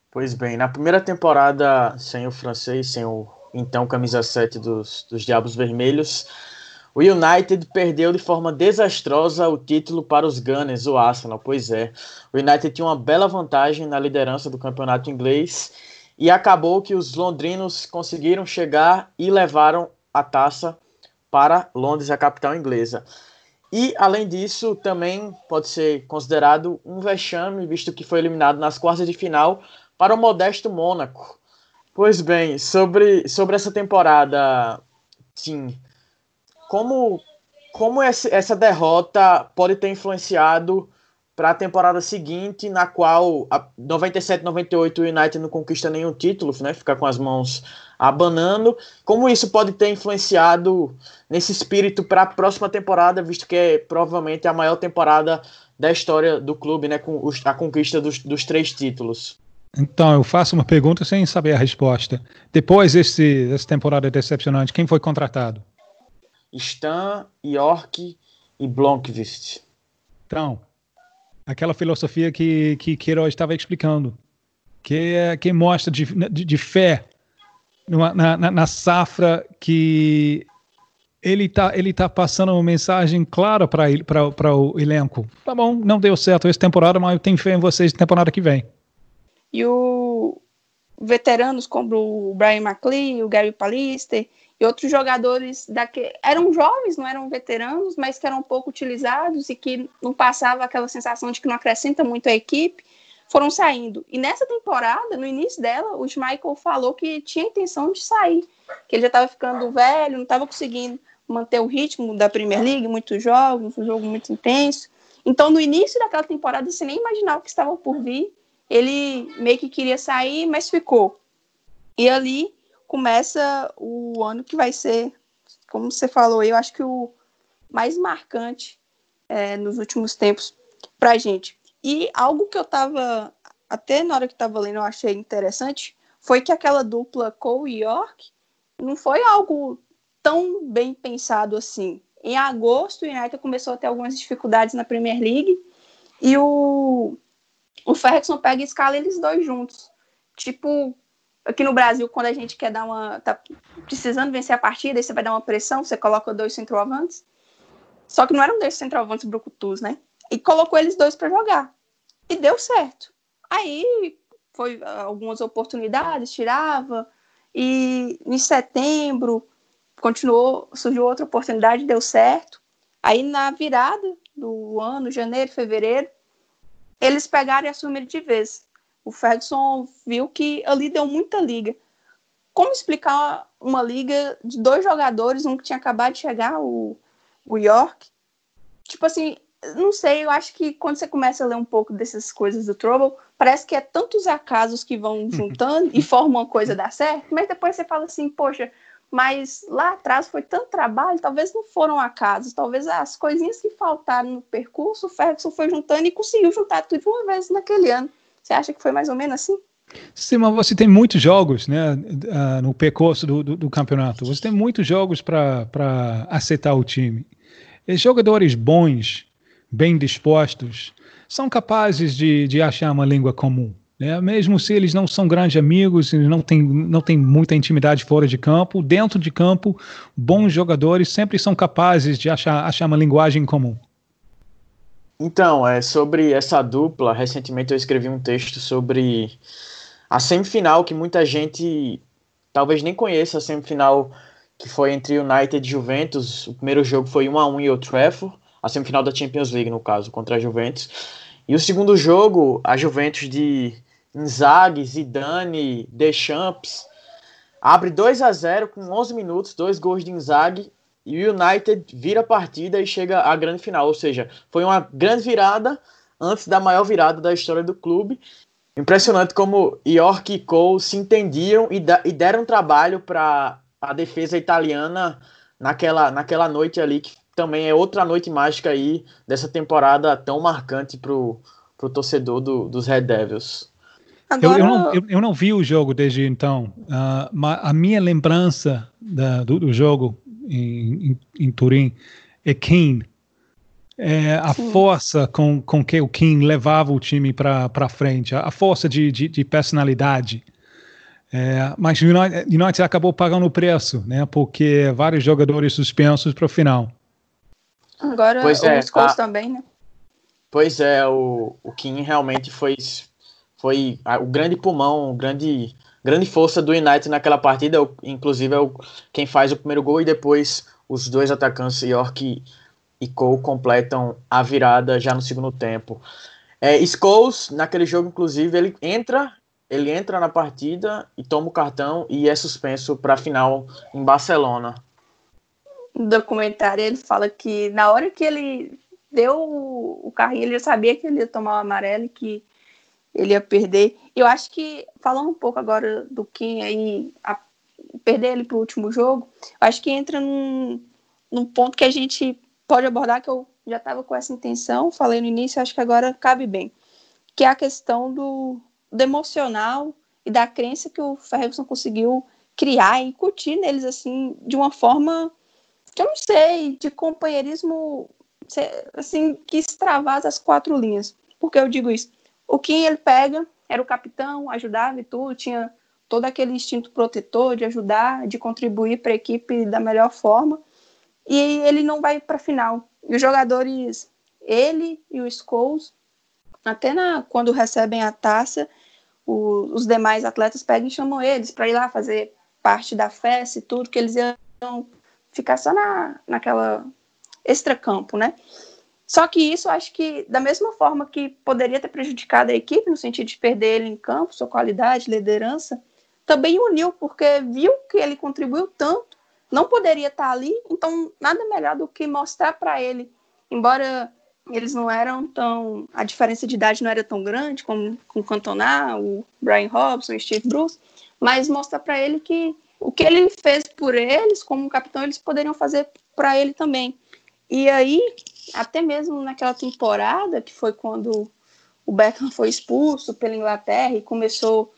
Pois bem, na primeira temporada, sem o francês, sem o então camisa 7 dos, dos Diabos Vermelhos. O United perdeu de forma desastrosa o título para os Gunners, o Arsenal. Pois é, o United tinha uma bela vantagem na liderança do campeonato inglês e acabou que os londrinos conseguiram chegar e levaram a taça para Londres, a capital inglesa. E, além disso, também pode ser considerado um vexame, visto que foi eliminado nas quartas de final para o modesto Mônaco. Pois bem, sobre, sobre essa temporada, Tim, como, como essa derrota pode ter influenciado para a temporada seguinte, na qual 97-98 o United não conquista nenhum título, né? Fica com as mãos abanando. Como isso pode ter influenciado nesse espírito para a próxima temporada, visto que é provavelmente a maior temporada da história do clube, né? Com a conquista dos, dos três títulos. Então, eu faço uma pergunta sem saber a resposta. Depois desse, dessa temporada decepcionante, quem foi contratado? Stan, York e Blomqvist. Então, aquela filosofia que, que Queiroz estava explicando, que, que mostra de, de, de fé numa, na, na, safra que ele está ele tá passando uma mensagem clara para o elenco. Tá bom, não deu certo essa temporada, mas eu tenho fé em vocês na temporada que vem. E o veteranos como o Brian McLean, o Gary Pallister e outros jogadores daque... eram jovens, não eram veteranos, mas que eram pouco utilizados e que não passava aquela sensação de que não acrescenta muito a equipe, foram saindo. E nessa temporada, no início dela, o Schmeichel falou que tinha intenção de sair, que ele já estava ficando velho, não estava conseguindo manter o ritmo da Premier League, muitos jogos, um jogo muito intenso. Então, no início daquela temporada, você nem imaginava o que estava por vir ele meio que queria sair, mas ficou. E ali começa o ano que vai ser, como você falou, eu acho que o mais marcante é, nos últimos tempos para a gente. E algo que eu estava, até na hora que estava lendo, eu achei interessante, foi que aquela dupla Cole York não foi algo tão bem pensado assim. Em agosto, o United começou a ter algumas dificuldades na Premier League e o o Ferguson pega e escala eles dois juntos. Tipo, aqui no Brasil, quando a gente quer dar uma. tá precisando vencer a partida, aí você vai dar uma pressão, você coloca dois centroavantes. Só que não eram dois centroavantes brucutus, né? E colocou eles dois para jogar. E deu certo. Aí foi algumas oportunidades, tirava. E em setembro continuou, surgiu outra oportunidade, deu certo. Aí na virada do ano, janeiro, fevereiro, eles pegaram e assumiram de vez. O Ferguson viu que ali deu muita liga. Como explicar uma liga de dois jogadores, um que tinha acabado de chegar, o, o York? Tipo assim, não sei, eu acho que quando você começa a ler um pouco dessas coisas do Trouble, parece que é tantos acasos que vão juntando e formam uma coisa dar certo, mas depois você fala assim, poxa, mas lá atrás foi tanto trabalho, talvez não foram acasos, talvez as coisinhas que faltaram no percurso, o Ferguson foi juntando e conseguiu juntar tudo de uma vez naquele ano. Você acha que foi mais ou menos assim? Sim, mas você tem muitos jogos né, uh, no percurso do, do, do, campeonato. Você tem muitos jogos para aceitar o time. E jogadores bons, bem dispostos, são capazes de, de achar uma língua comum. Né? Mesmo se eles não são grandes amigos, eles não têm, não têm muita intimidade fora de campo, dentro de campo, bons jogadores sempre são capazes de achar, achar uma linguagem comum. Então, é sobre essa dupla, recentemente eu escrevi um texto sobre a semifinal que muita gente talvez nem conheça a semifinal que foi entre United e Juventus. O primeiro jogo foi 1 a 1 em Old Trafford, a semifinal da Champions League no caso, contra a Juventus. E o segundo jogo, a Juventus de Inzaghi, Zidane, Deschamps, abre 2 a 0 com 11 minutos, dois gols de Inzaghi, e o United vira a partida e chega à grande final, ou seja, foi uma grande virada antes da maior virada da história do clube. Impressionante como York e Cole se entendiam e, e deram trabalho para a defesa italiana naquela, naquela noite ali, que também é outra noite mágica aí dessa temporada tão marcante para o torcedor do, dos Red Devils. Agora... Eu, eu, não, eu, eu, não, vi o jogo desde então. Uh, a minha lembrança da, do, do, jogo em, em, em, Turim é Kane. É a Sim. força com, com que o Kane levava o time para frente, a, a força de, de, de personalidade. É, mas o United, United acabou pagando o preço, né? Porque vários jogadores suspensos para o final. Agora pois o é, a... também, né? Pois é, o, o Kim realmente foi foi o grande pulmão, o grande, grande força do United naquela partida. Inclusive, é o, quem faz o primeiro gol e depois os dois atacantes, York e Cole, completam a virada já no segundo tempo. É, Scholes, naquele jogo, inclusive, ele entra ele entra na partida e toma o cartão e é suspenso para a final em Barcelona. Documentário ele fala que na hora que ele deu o carrinho, ele já sabia que ele ia tomar o amarelo e que ele ia perder. Eu acho que, falando um pouco agora do Kim aí, a, perder ele pro último jogo, acho que entra num, num ponto que a gente pode abordar, que eu já estava com essa intenção, falei no início, acho que agora cabe bem, que é a questão do, do emocional e da crença que o Ferguson conseguiu criar e incutir neles assim de uma forma que eu não sei, de companheirismo assim que extravasa as quatro linhas. Por que eu digo isso? O Kim ele pega, era o capitão, ajudava e tudo, tinha todo aquele instinto protetor de ajudar, de contribuir para a equipe da melhor forma. E ele não vai para a final. E os jogadores, ele e o Scholes, até na, quando recebem a taça, o, os demais atletas pegam e chamam eles para ir lá fazer parte da festa e tudo, que eles iam ficar só na, naquela extracampo, né? Só que isso acho que, da mesma forma que poderia ter prejudicado a equipe, no sentido de perder ele em campo, sua qualidade, liderança, também uniu, porque viu que ele contribuiu tanto, não poderia estar ali, então nada melhor do que mostrar para ele, embora eles não eram tão. a diferença de idade não era tão grande como com o Cantona, o Brian Robson, o Steve Bruce, mas mostrar para ele que o que ele fez por eles, como capitão, eles poderiam fazer para ele também. E aí, até mesmo naquela temporada, que foi quando o Beckham foi expulso pela Inglaterra e começou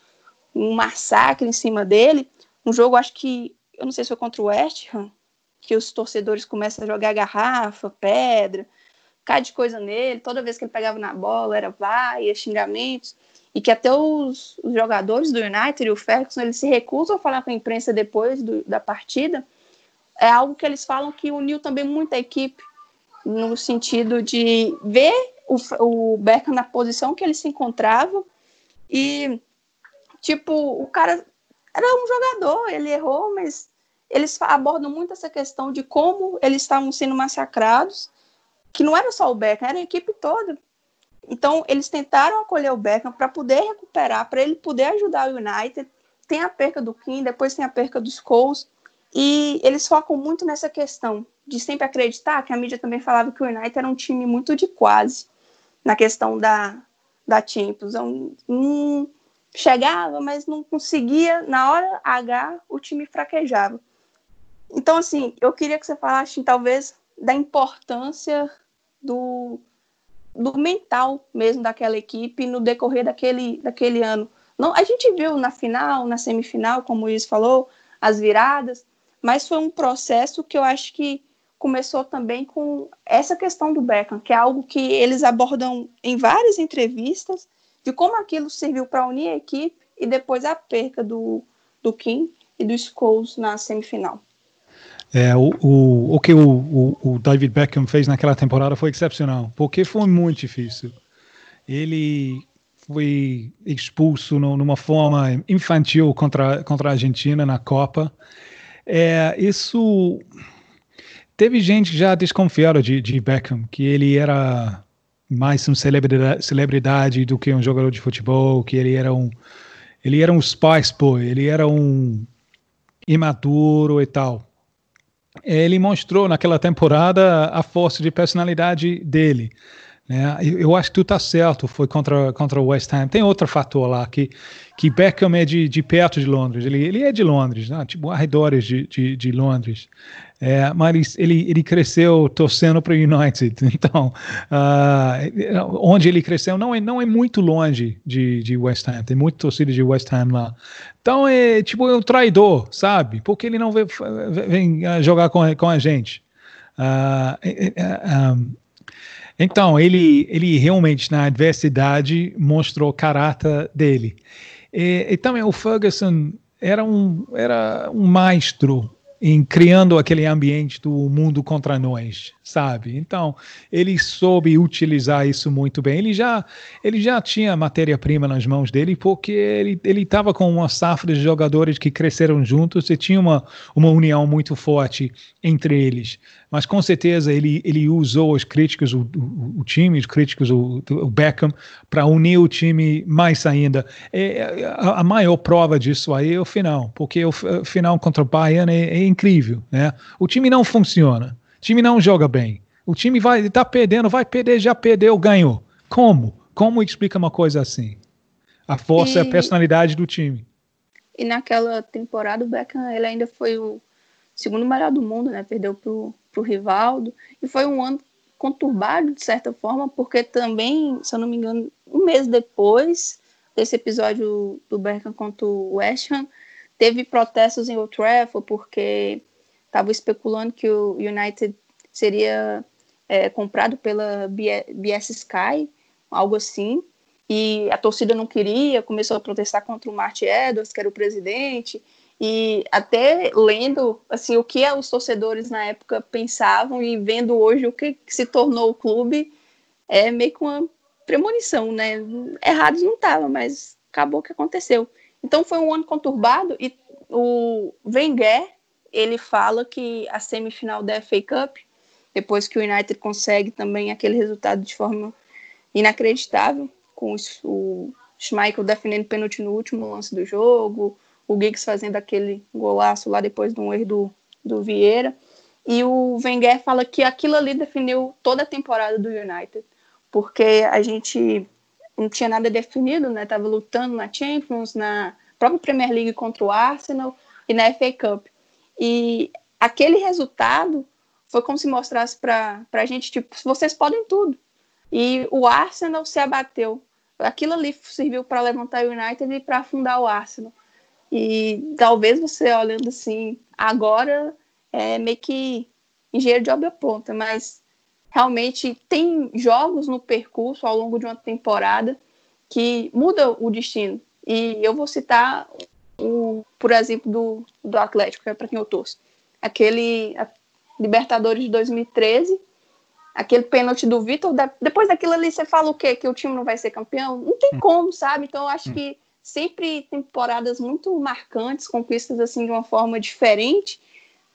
um massacre em cima dele, um jogo, acho que, eu não sei se foi contra o West Ham, que os torcedores começam a jogar garrafa, pedra, cai de coisa nele, toda vez que ele pegava na bola era vai, xingamentos, e que até os, os, jogadores do United e o Ferguson, eles se recusam a falar com a imprensa depois do, da partida, é algo que eles falam que uniu também muito a equipe, no sentido de ver o, o Beckham na posição que ele se encontrava e, tipo, o cara era um jogador, ele errou, mas eles abordam muito essa questão de como eles estavam sendo massacrados, que não era só o Beckham, era a equipe toda. Então, eles tentaram acolher o Beckham para poder recuperar, para ele poder ajudar o United. Tem a perca do Kim, depois tem a perca dos Coles, e eles focam muito nessa questão de sempre acreditar, que a mídia também falava que o United era um time muito de quase, na questão da, da Champions. Um, um, chegava, mas não conseguia, na hora H, o time fraquejava. Então, assim, eu queria que você falasse, talvez, da importância do, do mental mesmo daquela equipe no decorrer daquele, daquele ano. Não, a gente viu na final, na semifinal, como o Luiz falou, as viradas, mas foi um processo que eu acho que começou também com essa questão do Beckham, que é algo que eles abordam em várias entrevistas, de como aquilo serviu para unir a equipe e depois a perca do, do Kim e do Scholes na semifinal. É, o, o, o que o, o, o, David Beckham fez naquela temporada foi excepcional, porque foi muito difícil. Ele foi expulso no, numa forma infantil contra, contra a Argentina na Copa. É, isso teve gente já desconfiada de, de Beckham, que ele era mais uma celebridade, celebridade do que um jogador de futebol, que ele era um ele era um spice boy, ele era um imaturo e tal ele mostrou naquela temporada a força de personalidade dele. Né? Eu acho que tu tá certo, foi contra, contra o West Ham. Tem outro fator lá, que, que Beckham é de, de perto de Londres, ele, ele é de Londres, né? tipo arredores de, de, de Londres. É, mas ele, ele cresceu torcendo para o United, então uh, onde ele cresceu não é, não é muito longe de, de West Ham, tem muita torcida de West Ham lá. Então é tipo é um traidor, sabe? Porque ele não vem, vem jogar com, com a gente. Uh, um, então, ele, ele realmente, na adversidade, mostrou o caráter dele. E, e também o Ferguson era um, era um maestro em criando aquele ambiente do mundo contra nós, sabe? Então, ele soube utilizar isso muito bem. Ele já, ele já tinha matéria-prima nas mãos dele, porque ele estava com uma safra de jogadores que cresceram juntos e tinha uma, uma união muito forte entre eles. Mas com certeza ele, ele usou os críticos, o, o, o time, os críticos, o, o Beckham, para unir o time mais ainda. É, a, a, maior prova disso aí é o final, porque o, o final contra o Bayern é, é incrível. Né? O time não funciona, o time não joga bem. O time vai estar tá perdendo, vai perder, já perdeu, ganhou. Como? Como explica uma coisa assim? A força e, e a personalidade do time. E naquela temporada o Beckham ele ainda foi o segundo melhor do mundo, né? Perdeu pro, pro Rivaldo. E foi um ano conturbado, de certa forma, porque também, se eu não me engano, um mês depois, desse episódio do Berkham contra o West Ham, teve protestos em Old Trafford porque estavam especulando que o United seria é, comprado pela BS Sky, algo assim, e a torcida não queria, começou a protestar contra o Martin Edwards, que era o presidente, e até lendo assim o que os torcedores na época pensavam e vendo hoje o que se tornou o clube, é meio que uma premonição, né? Errado não estava, mas acabou que aconteceu. Então foi um ano conturbado e o Wenger ele fala que a semifinal da FA Cup, depois que o United consegue também aquele resultado de forma inacreditável, com o Schmeichel defendendo pênalti no último lance do jogo, o Giggs fazendo aquele golaço lá depois de um erro do, do Vieira. E o Wenger fala que aquilo ali definiu toda a temporada do United, porque a gente não tinha nada definido, né? Tava lutando na Champions, na própria Premier League contra o Arsenal e na FA Cup. E aquele resultado foi como se mostrasse para a gente, tipo, vocês podem tudo. E o Arsenal se abateu. Aquilo ali serviu para levantar o United e para afundar o Arsenal. E talvez você olhando assim, agora é meio que engenheiro de obra ponta, mas realmente tem jogos no percurso ao longo de uma temporada que muda o destino. E eu vou citar o, por exemplo, do, do Atlético, que é para quem eu torço. Aquele Libertadores de 2013, aquele pênalti do Vitor, da, depois daquilo ali você fala o quê? Que o time não vai ser campeão? Não tem hum. como, sabe? Então eu acho hum. que sempre temporadas muito marcantes, conquistas assim de uma forma diferente,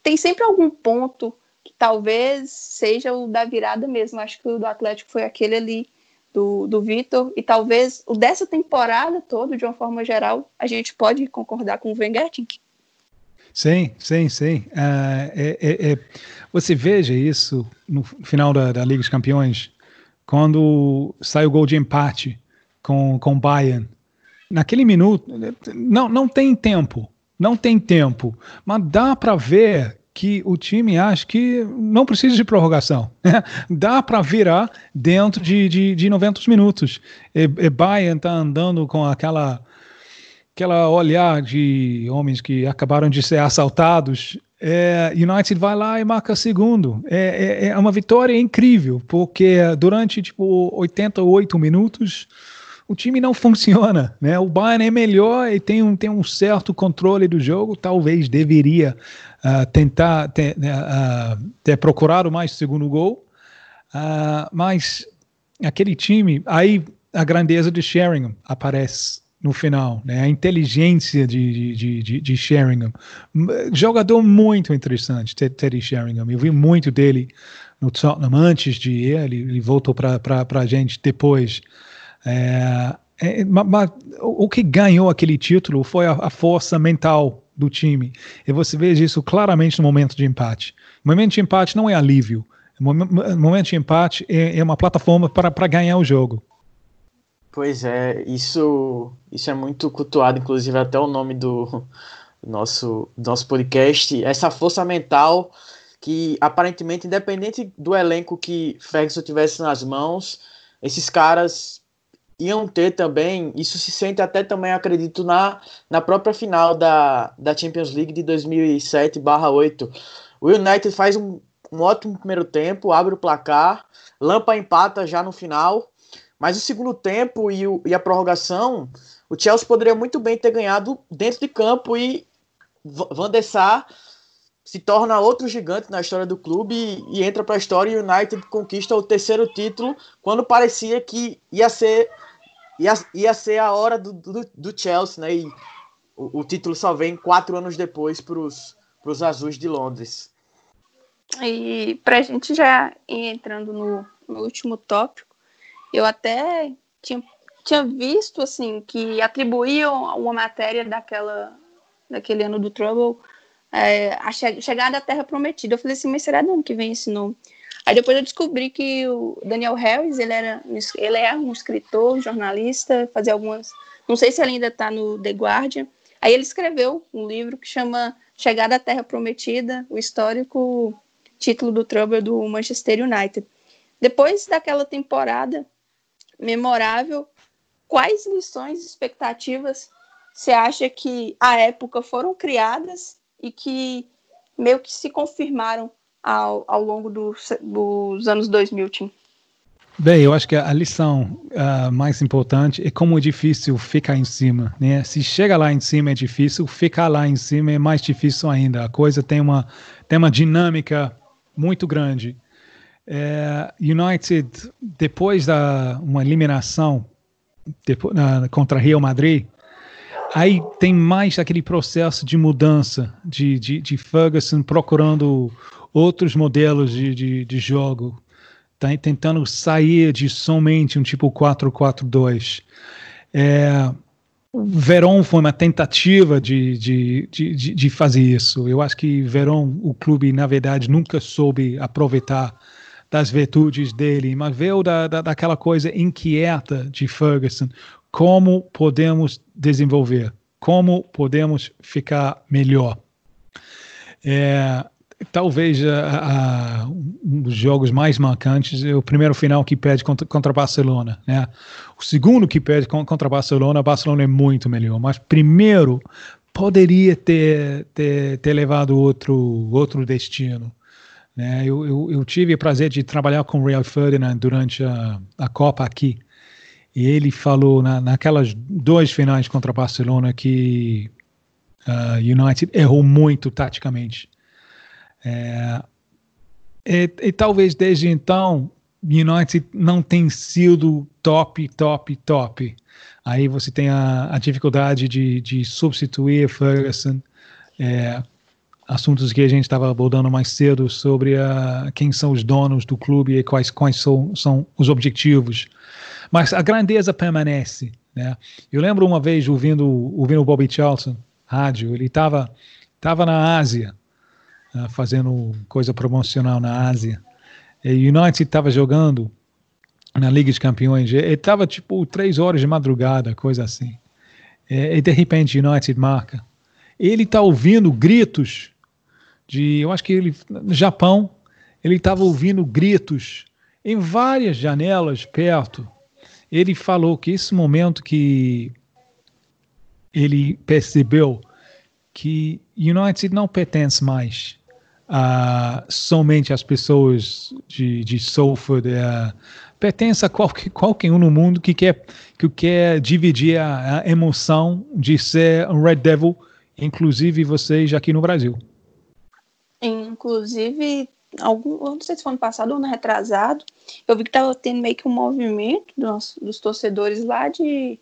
tem sempre algum ponto que talvez seja o da virada mesmo. Acho que o do Atlético foi aquele ali do, do Vitor, e talvez o dessa temporada toda, de uma forma geral, a gente pode concordar com o Wenger. Sim, sim, sim. Uh, é, é, é, você veja isso no final da, da, Liga dos Campeões, quando sai o gol de empate com o Bayern. Naquele minuto, não, não tem tempo, não tem tempo, mas dá para ver que o time acha que não precisa de prorrogação. Né? Dá para virar dentro de, de, de 90 minutos. E, e Bayern está andando com aquela aquela olhar de homens que acabaram de ser assaltados. É, United vai lá e marca segundo. É, é, é uma vitória incrível, porque durante tipo 88 minutos o time não funciona, né? O Bayern é melhor e tem um, tem um certo controle do jogo, talvez deveria tentar ter, uh, ter procurado mais segundo gol, uh, mas aquele time, aí a grandeza de Sheringham aparece no final, né? A inteligência de, de, de, de Sheringham. Jogador muito interessante, Teddy Sheringham. Eu vi muito dele no Tottenham antes de ir, ele, ele voltou para a gente depois. É, é, mas, o que ganhou aquele título foi a, a, força mental do time. E você vê isso claramente no momento de empate. O momento de empate não é alívio. O momento de empate é, é uma plataforma para ganhar o jogo. Pois é, isso, isso é muito cultuado, inclusive até o nome do nosso, do nosso podcast. Essa força mental que aparentemente, independente do elenco que Ferguson tivesse nas mãos, esses caras iam ter também, isso se sente até também, acredito, na, na própria final da, da Champions League de 2007-8. O United faz um, um ótimo primeiro tempo, abre o placar, Lampa empata já no final, mas o segundo tempo e, o, e a prorrogação, o Chelsea poderia muito bem ter ganhado dentro de campo e Van der Sar se torna outro gigante na história do clube e, e entra para a história e o United conquista o terceiro título quando parecia que ia ser ia, ia ser a hora do, do, do Chelsea, né? E o, o, título só vem quatro anos depois para os azuis de Londres. E para a gente já ir entrando no, no último tópico, eu até tinha, tinha visto assim que atribuíam uma matéria daquela daquele ano do Trouble é, a che chegada à Terra Prometida. Eu falei assim, mas será de onde que vem esse nome? Aí depois eu descobri que o Daniel Harris, ele, era, ele é um escritor, jornalista, fazia algumas... Não sei se ele ainda está no The Guardian. Aí ele escreveu um livro que chama Chegada à Terra Prometida, o histórico título do Trouble do Manchester United. Depois daquela temporada memorável, quais lições, expectativas você acha que à época foram criadas e que meio que se confirmaram ao, ao longo do, dos anos 2000, Tim? Bem, eu acho que a lição uh, mais importante é como é difícil ficar em cima, né? Se chega lá em cima é difícil, ficar lá em cima é mais difícil ainda. A coisa tem uma tem uma dinâmica muito grande. É, United depois da uma eliminação depois, uh, contra Real Madrid, aí tem mais aquele processo de mudança de, de, de Ferguson procurando outros modelos de, de, de jogo, tá tentando sair de somente um tipo 4-4-2. É, Verón foi uma tentativa de, de, de, de, fazer isso. Eu acho que Verón, o clube, na verdade, nunca soube aproveitar das virtudes dele, mas veio da, da, daquela coisa inquieta de Ferguson. Como podemos desenvolver? Como podemos ficar melhor? É, talvez a, a, um dos jogos mais marcantes é o primeiro final que perde contra, contra Barcelona. Né? O segundo que perde contra Barcelona, Barcelona é muito melhor. Mas primeiro poderia ter, ter, ter levado outro, outro destino. Né? Eu, eu, eu, tive o prazer de trabalhar com o Real Ferdinand durante a, a Copa aqui. E ele falou na, naquelas duas finais contra Barcelona que uh, United errou muito taticamente. É, e, e, talvez desde então United não tem sido top, top, top. Aí você tem a, a dificuldade de, de substituir Ferguson. É, assuntos que a gente estava abordando mais cedo sobre a, quem são os donos do clube e quais, quais são, são os objetivos. Mas a grandeza permanece. Né? Eu lembro uma vez ouvindo, ouvindo o Bobby Charlton, rádio, ele estava tava na Ásia, uh, fazendo coisa promocional na Ásia. E o United estava jogando na Liga de Campeões. Ele estava tipo três horas de madrugada, coisa assim. E, e de repente o United marca. Ele está ouvindo gritos de, eu acho que ele no Japão, ele estava ouvindo gritos em várias janelas perto. Ele falou que esse momento que ele percebeu que United não pertence mais a somente às pessoas de, de Salford, uh, pertence a qualquer, qualquer um no mundo que quer, que quer dividir a, a emoção de ser um Red Devil, inclusive vocês aqui no Brasil. Inclusive, algum, não sei se foi ano passado ou ano retrasado, eu vi que estava tendo meio que um movimento dos, dos torcedores lá de,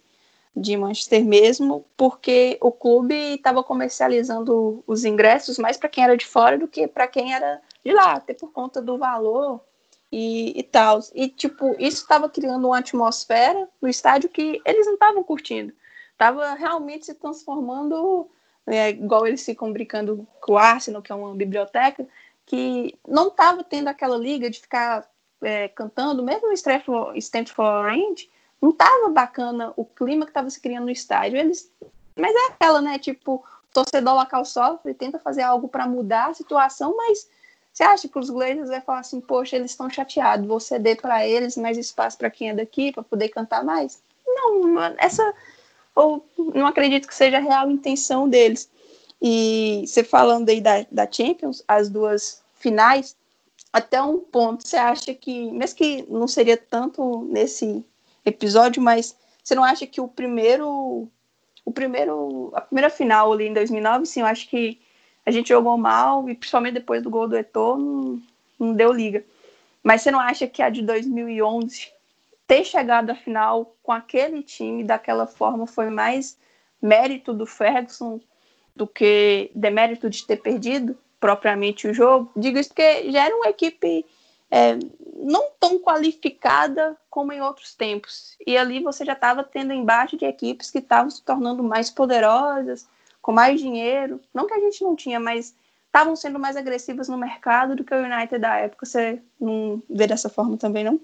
de Manchester mesmo, porque o clube estava comercializando os ingressos mais para quem era de fora do que para quem era de lá, até por conta do valor e, e tal. E, tipo, isso estava criando uma atmosfera no estádio que eles não estavam curtindo. Estava realmente se transformando é, igual eles ficam brincando com o Arsenal, que é uma biblioteca, que não estava tendo aquela liga de ficar é, cantando, mesmo o Stand for Orange, não estava bacana o clima que estava se criando no estádio. Eles, mas é aquela, né? Tipo, o torcedor local sofre, tenta fazer algo para mudar a situação, mas você acha que os Glazers vai falar assim, poxa, eles estão chateados, vou ceder para eles mais espaço para quem é daqui, para poder cantar mais? Não, essa ou não acredito que seja a real intenção deles. E você falando aí da, da Champions, as duas finais, até um ponto, você acha que, mesmo que não seria tanto nesse episódio, mas você não acha que o primeiro, o primeiro, a primeira final ali em 2009, sim, eu acho que a gente jogou mal e principalmente depois do gol do Eto'o não, não deu liga. Mas você não acha que a de 2011 ter chegado à final com aquele time daquela forma foi mais mérito do Ferguson do que demérito de ter perdido propriamente o jogo. Digo isso porque já era uma equipe é, não tão qualificada como em outros tempos. E ali você já estava tendo embate de equipes que estavam se tornando mais poderosas, com mais dinheiro. Não que a gente não tinha, mas estavam sendo mais agressivas no mercado do que o United da época. Você não vê dessa forma também, não?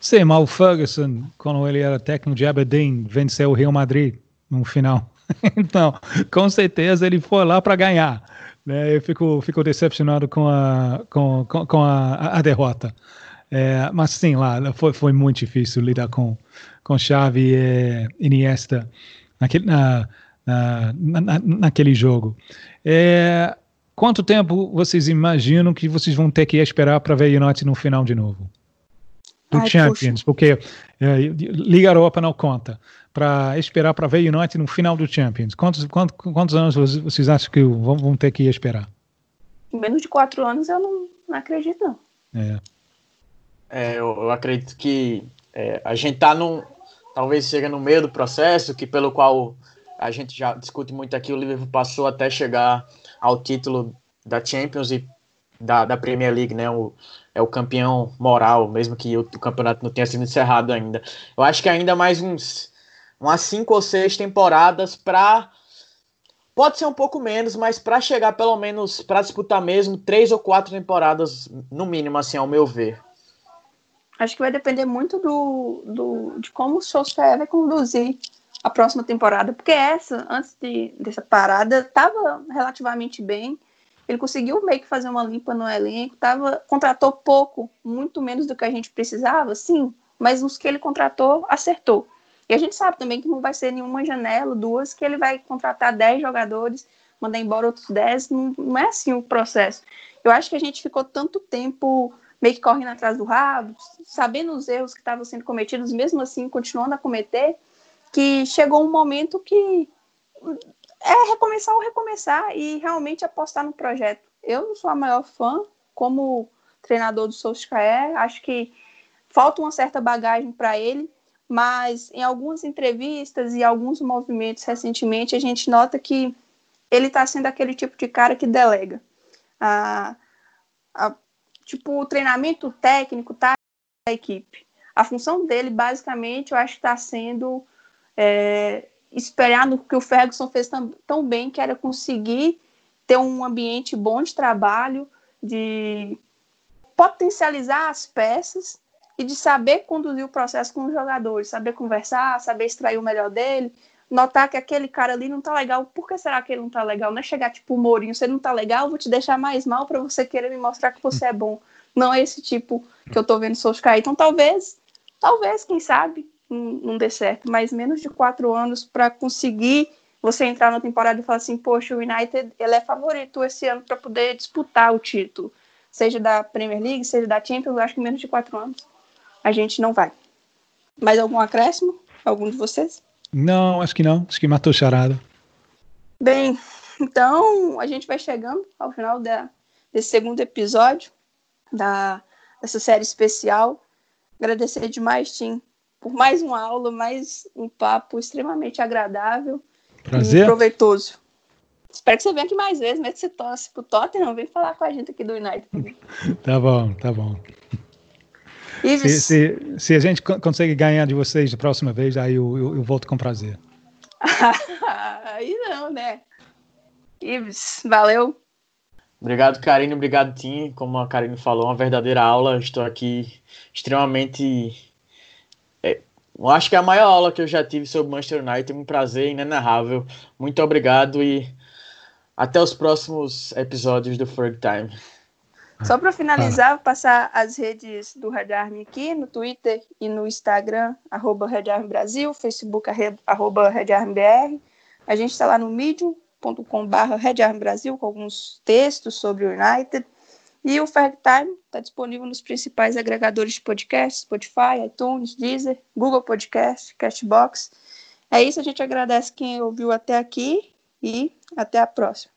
Sim, mas o Ferguson, quando ele era técnico de Aberdeen, venceu o Real Madrid no final. então, com certeza ele foi lá para ganhar. Né? Eu fico, fico decepcionado com a, com, com, a, a, derrota. É, mas sim, lá foi, foi muito difícil lidar com, com Xavi e Iniesta naquele, na, na, na, naquele jogo. É, quanto tempo vocês imaginam que vocês vão ter que esperar para ver United no final de novo? Do Ai, Champions, puxa. porque é, Liga Europa não conta. Para esperar para ver United no final do Champions. Quantos, quantos, quantos anos vocês acham que vão, vão ter que esperar? Menos de quatro anos eu não, não acredito, não. É. é eu, eu, acredito que é, a gente tá num. Talvez chega no meio do processo, que pelo qual a gente já discute muito aqui, o Liverpool passou até chegar ao título da Champions e da, da Premier League, né? O, é o campeão moral, mesmo que o, o, campeonato não tenha sido encerrado ainda. Eu acho que ainda mais uns umas cinco ou seis temporadas para pode ser um pouco menos, mas para chegar pelo menos para disputar mesmo três ou quatro temporadas no mínimo, assim, ao meu ver. Acho que vai depender muito do, do de como o Solskjaer vai conduzir a próxima temporada, porque essa, antes de, dessa parada, estava relativamente bem. Ele conseguiu meio que fazer uma limpa no elenco, tava, contratou pouco, muito menos do que a gente precisava, sim, mas os que ele contratou, acertou. E a gente sabe também que não vai ser nenhuma janela, duas, que ele vai contratar 10 jogadores, mandar embora outros 10, não, não é assim o processo. Eu acho que a gente ficou tanto tempo meio que correndo atrás do rabo, sabendo os erros que estavam sendo cometidos, mesmo assim continuando a cometer, que chegou um momento que é recomeçar ou recomeçar e realmente apostar no projeto. Eu não sou a maior fã como treinador do Solskjaer, acho que falta uma certa bagagem para ele, mas em algumas entrevistas e alguns movimentos recentemente a gente nota que ele está sendo aquele tipo de cara que delega. A, a, tipo, o treinamento técnico tá da equipe. A função dele, basicamente, eu acho que está sendo é, esperar no que o Ferguson fez tão, tão bem, que era conseguir ter um ambiente bom de trabalho, de potencializar as peças e de saber conduzir o processo com os jogadores, saber conversar, saber extrair o melhor dele, notar que aquele cara ali não tá legal, por que será que ele não tá legal? Não é chegar tipo, o Mourinho, você não tá legal, vou te deixar mais mal para você querer me mostrar que você é bom. Não é esse tipo que eu tô vendo Solskjaer. Então talvez, talvez, quem sabe, não dê certo, mas menos de quatro anos para conseguir você entrar na temporada e falar assim, poxa, o United ele é favorito esse ano para poder disputar o título, seja da Premier League, seja da Champions, eu acho que menos de quatro anos a gente não vai. Mais algum acréscimo? Algum de vocês? Não, acho que não. Acho que matou charada. Bem, então a gente vai chegando ao final da, desse segundo episódio da, dessa série especial. Agradecer demais, Tim, por mais uma aula, mais um papo extremamente agradável Prazer. e proveitoso. Espero que você venha aqui mais vezes, mesmo que você torce pro Tottenham, vem falar com a gente aqui do United. tá bom, tá bom. Se, se, se, a gente consegue ganhar de vocês da próxima vez, aí eu, eu, eu volto com prazer. aí não, né? Ives, valeu. Obrigado, Karine. Obrigado, Tim. Como a Karine falou, uma verdadeira aula. Estou aqui extremamente eu acho que é a maior aula que eu já tive sobre Manchester United, um prazer inenarrável. Muito obrigado e até os próximos episódios do Ferg Time. Só para finalizar, vou passar as redes do Red Army aqui, no Twitter e no Instagram, arroba Red Army Brasil, Facebook, arroba Red Army BR. A gente está lá no medium.com.br Red Army Brasil, com alguns textos sobre o United. E o Ferg Time está disponível nos principais agregadores de podcast, Spotify, iTunes, Deezer, Google Podcast, Castbox. É isso, a gente agradece quem ouviu até aqui e até a próxima.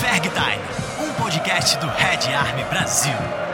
Ferg Time, um podcast do Red Army Brasil.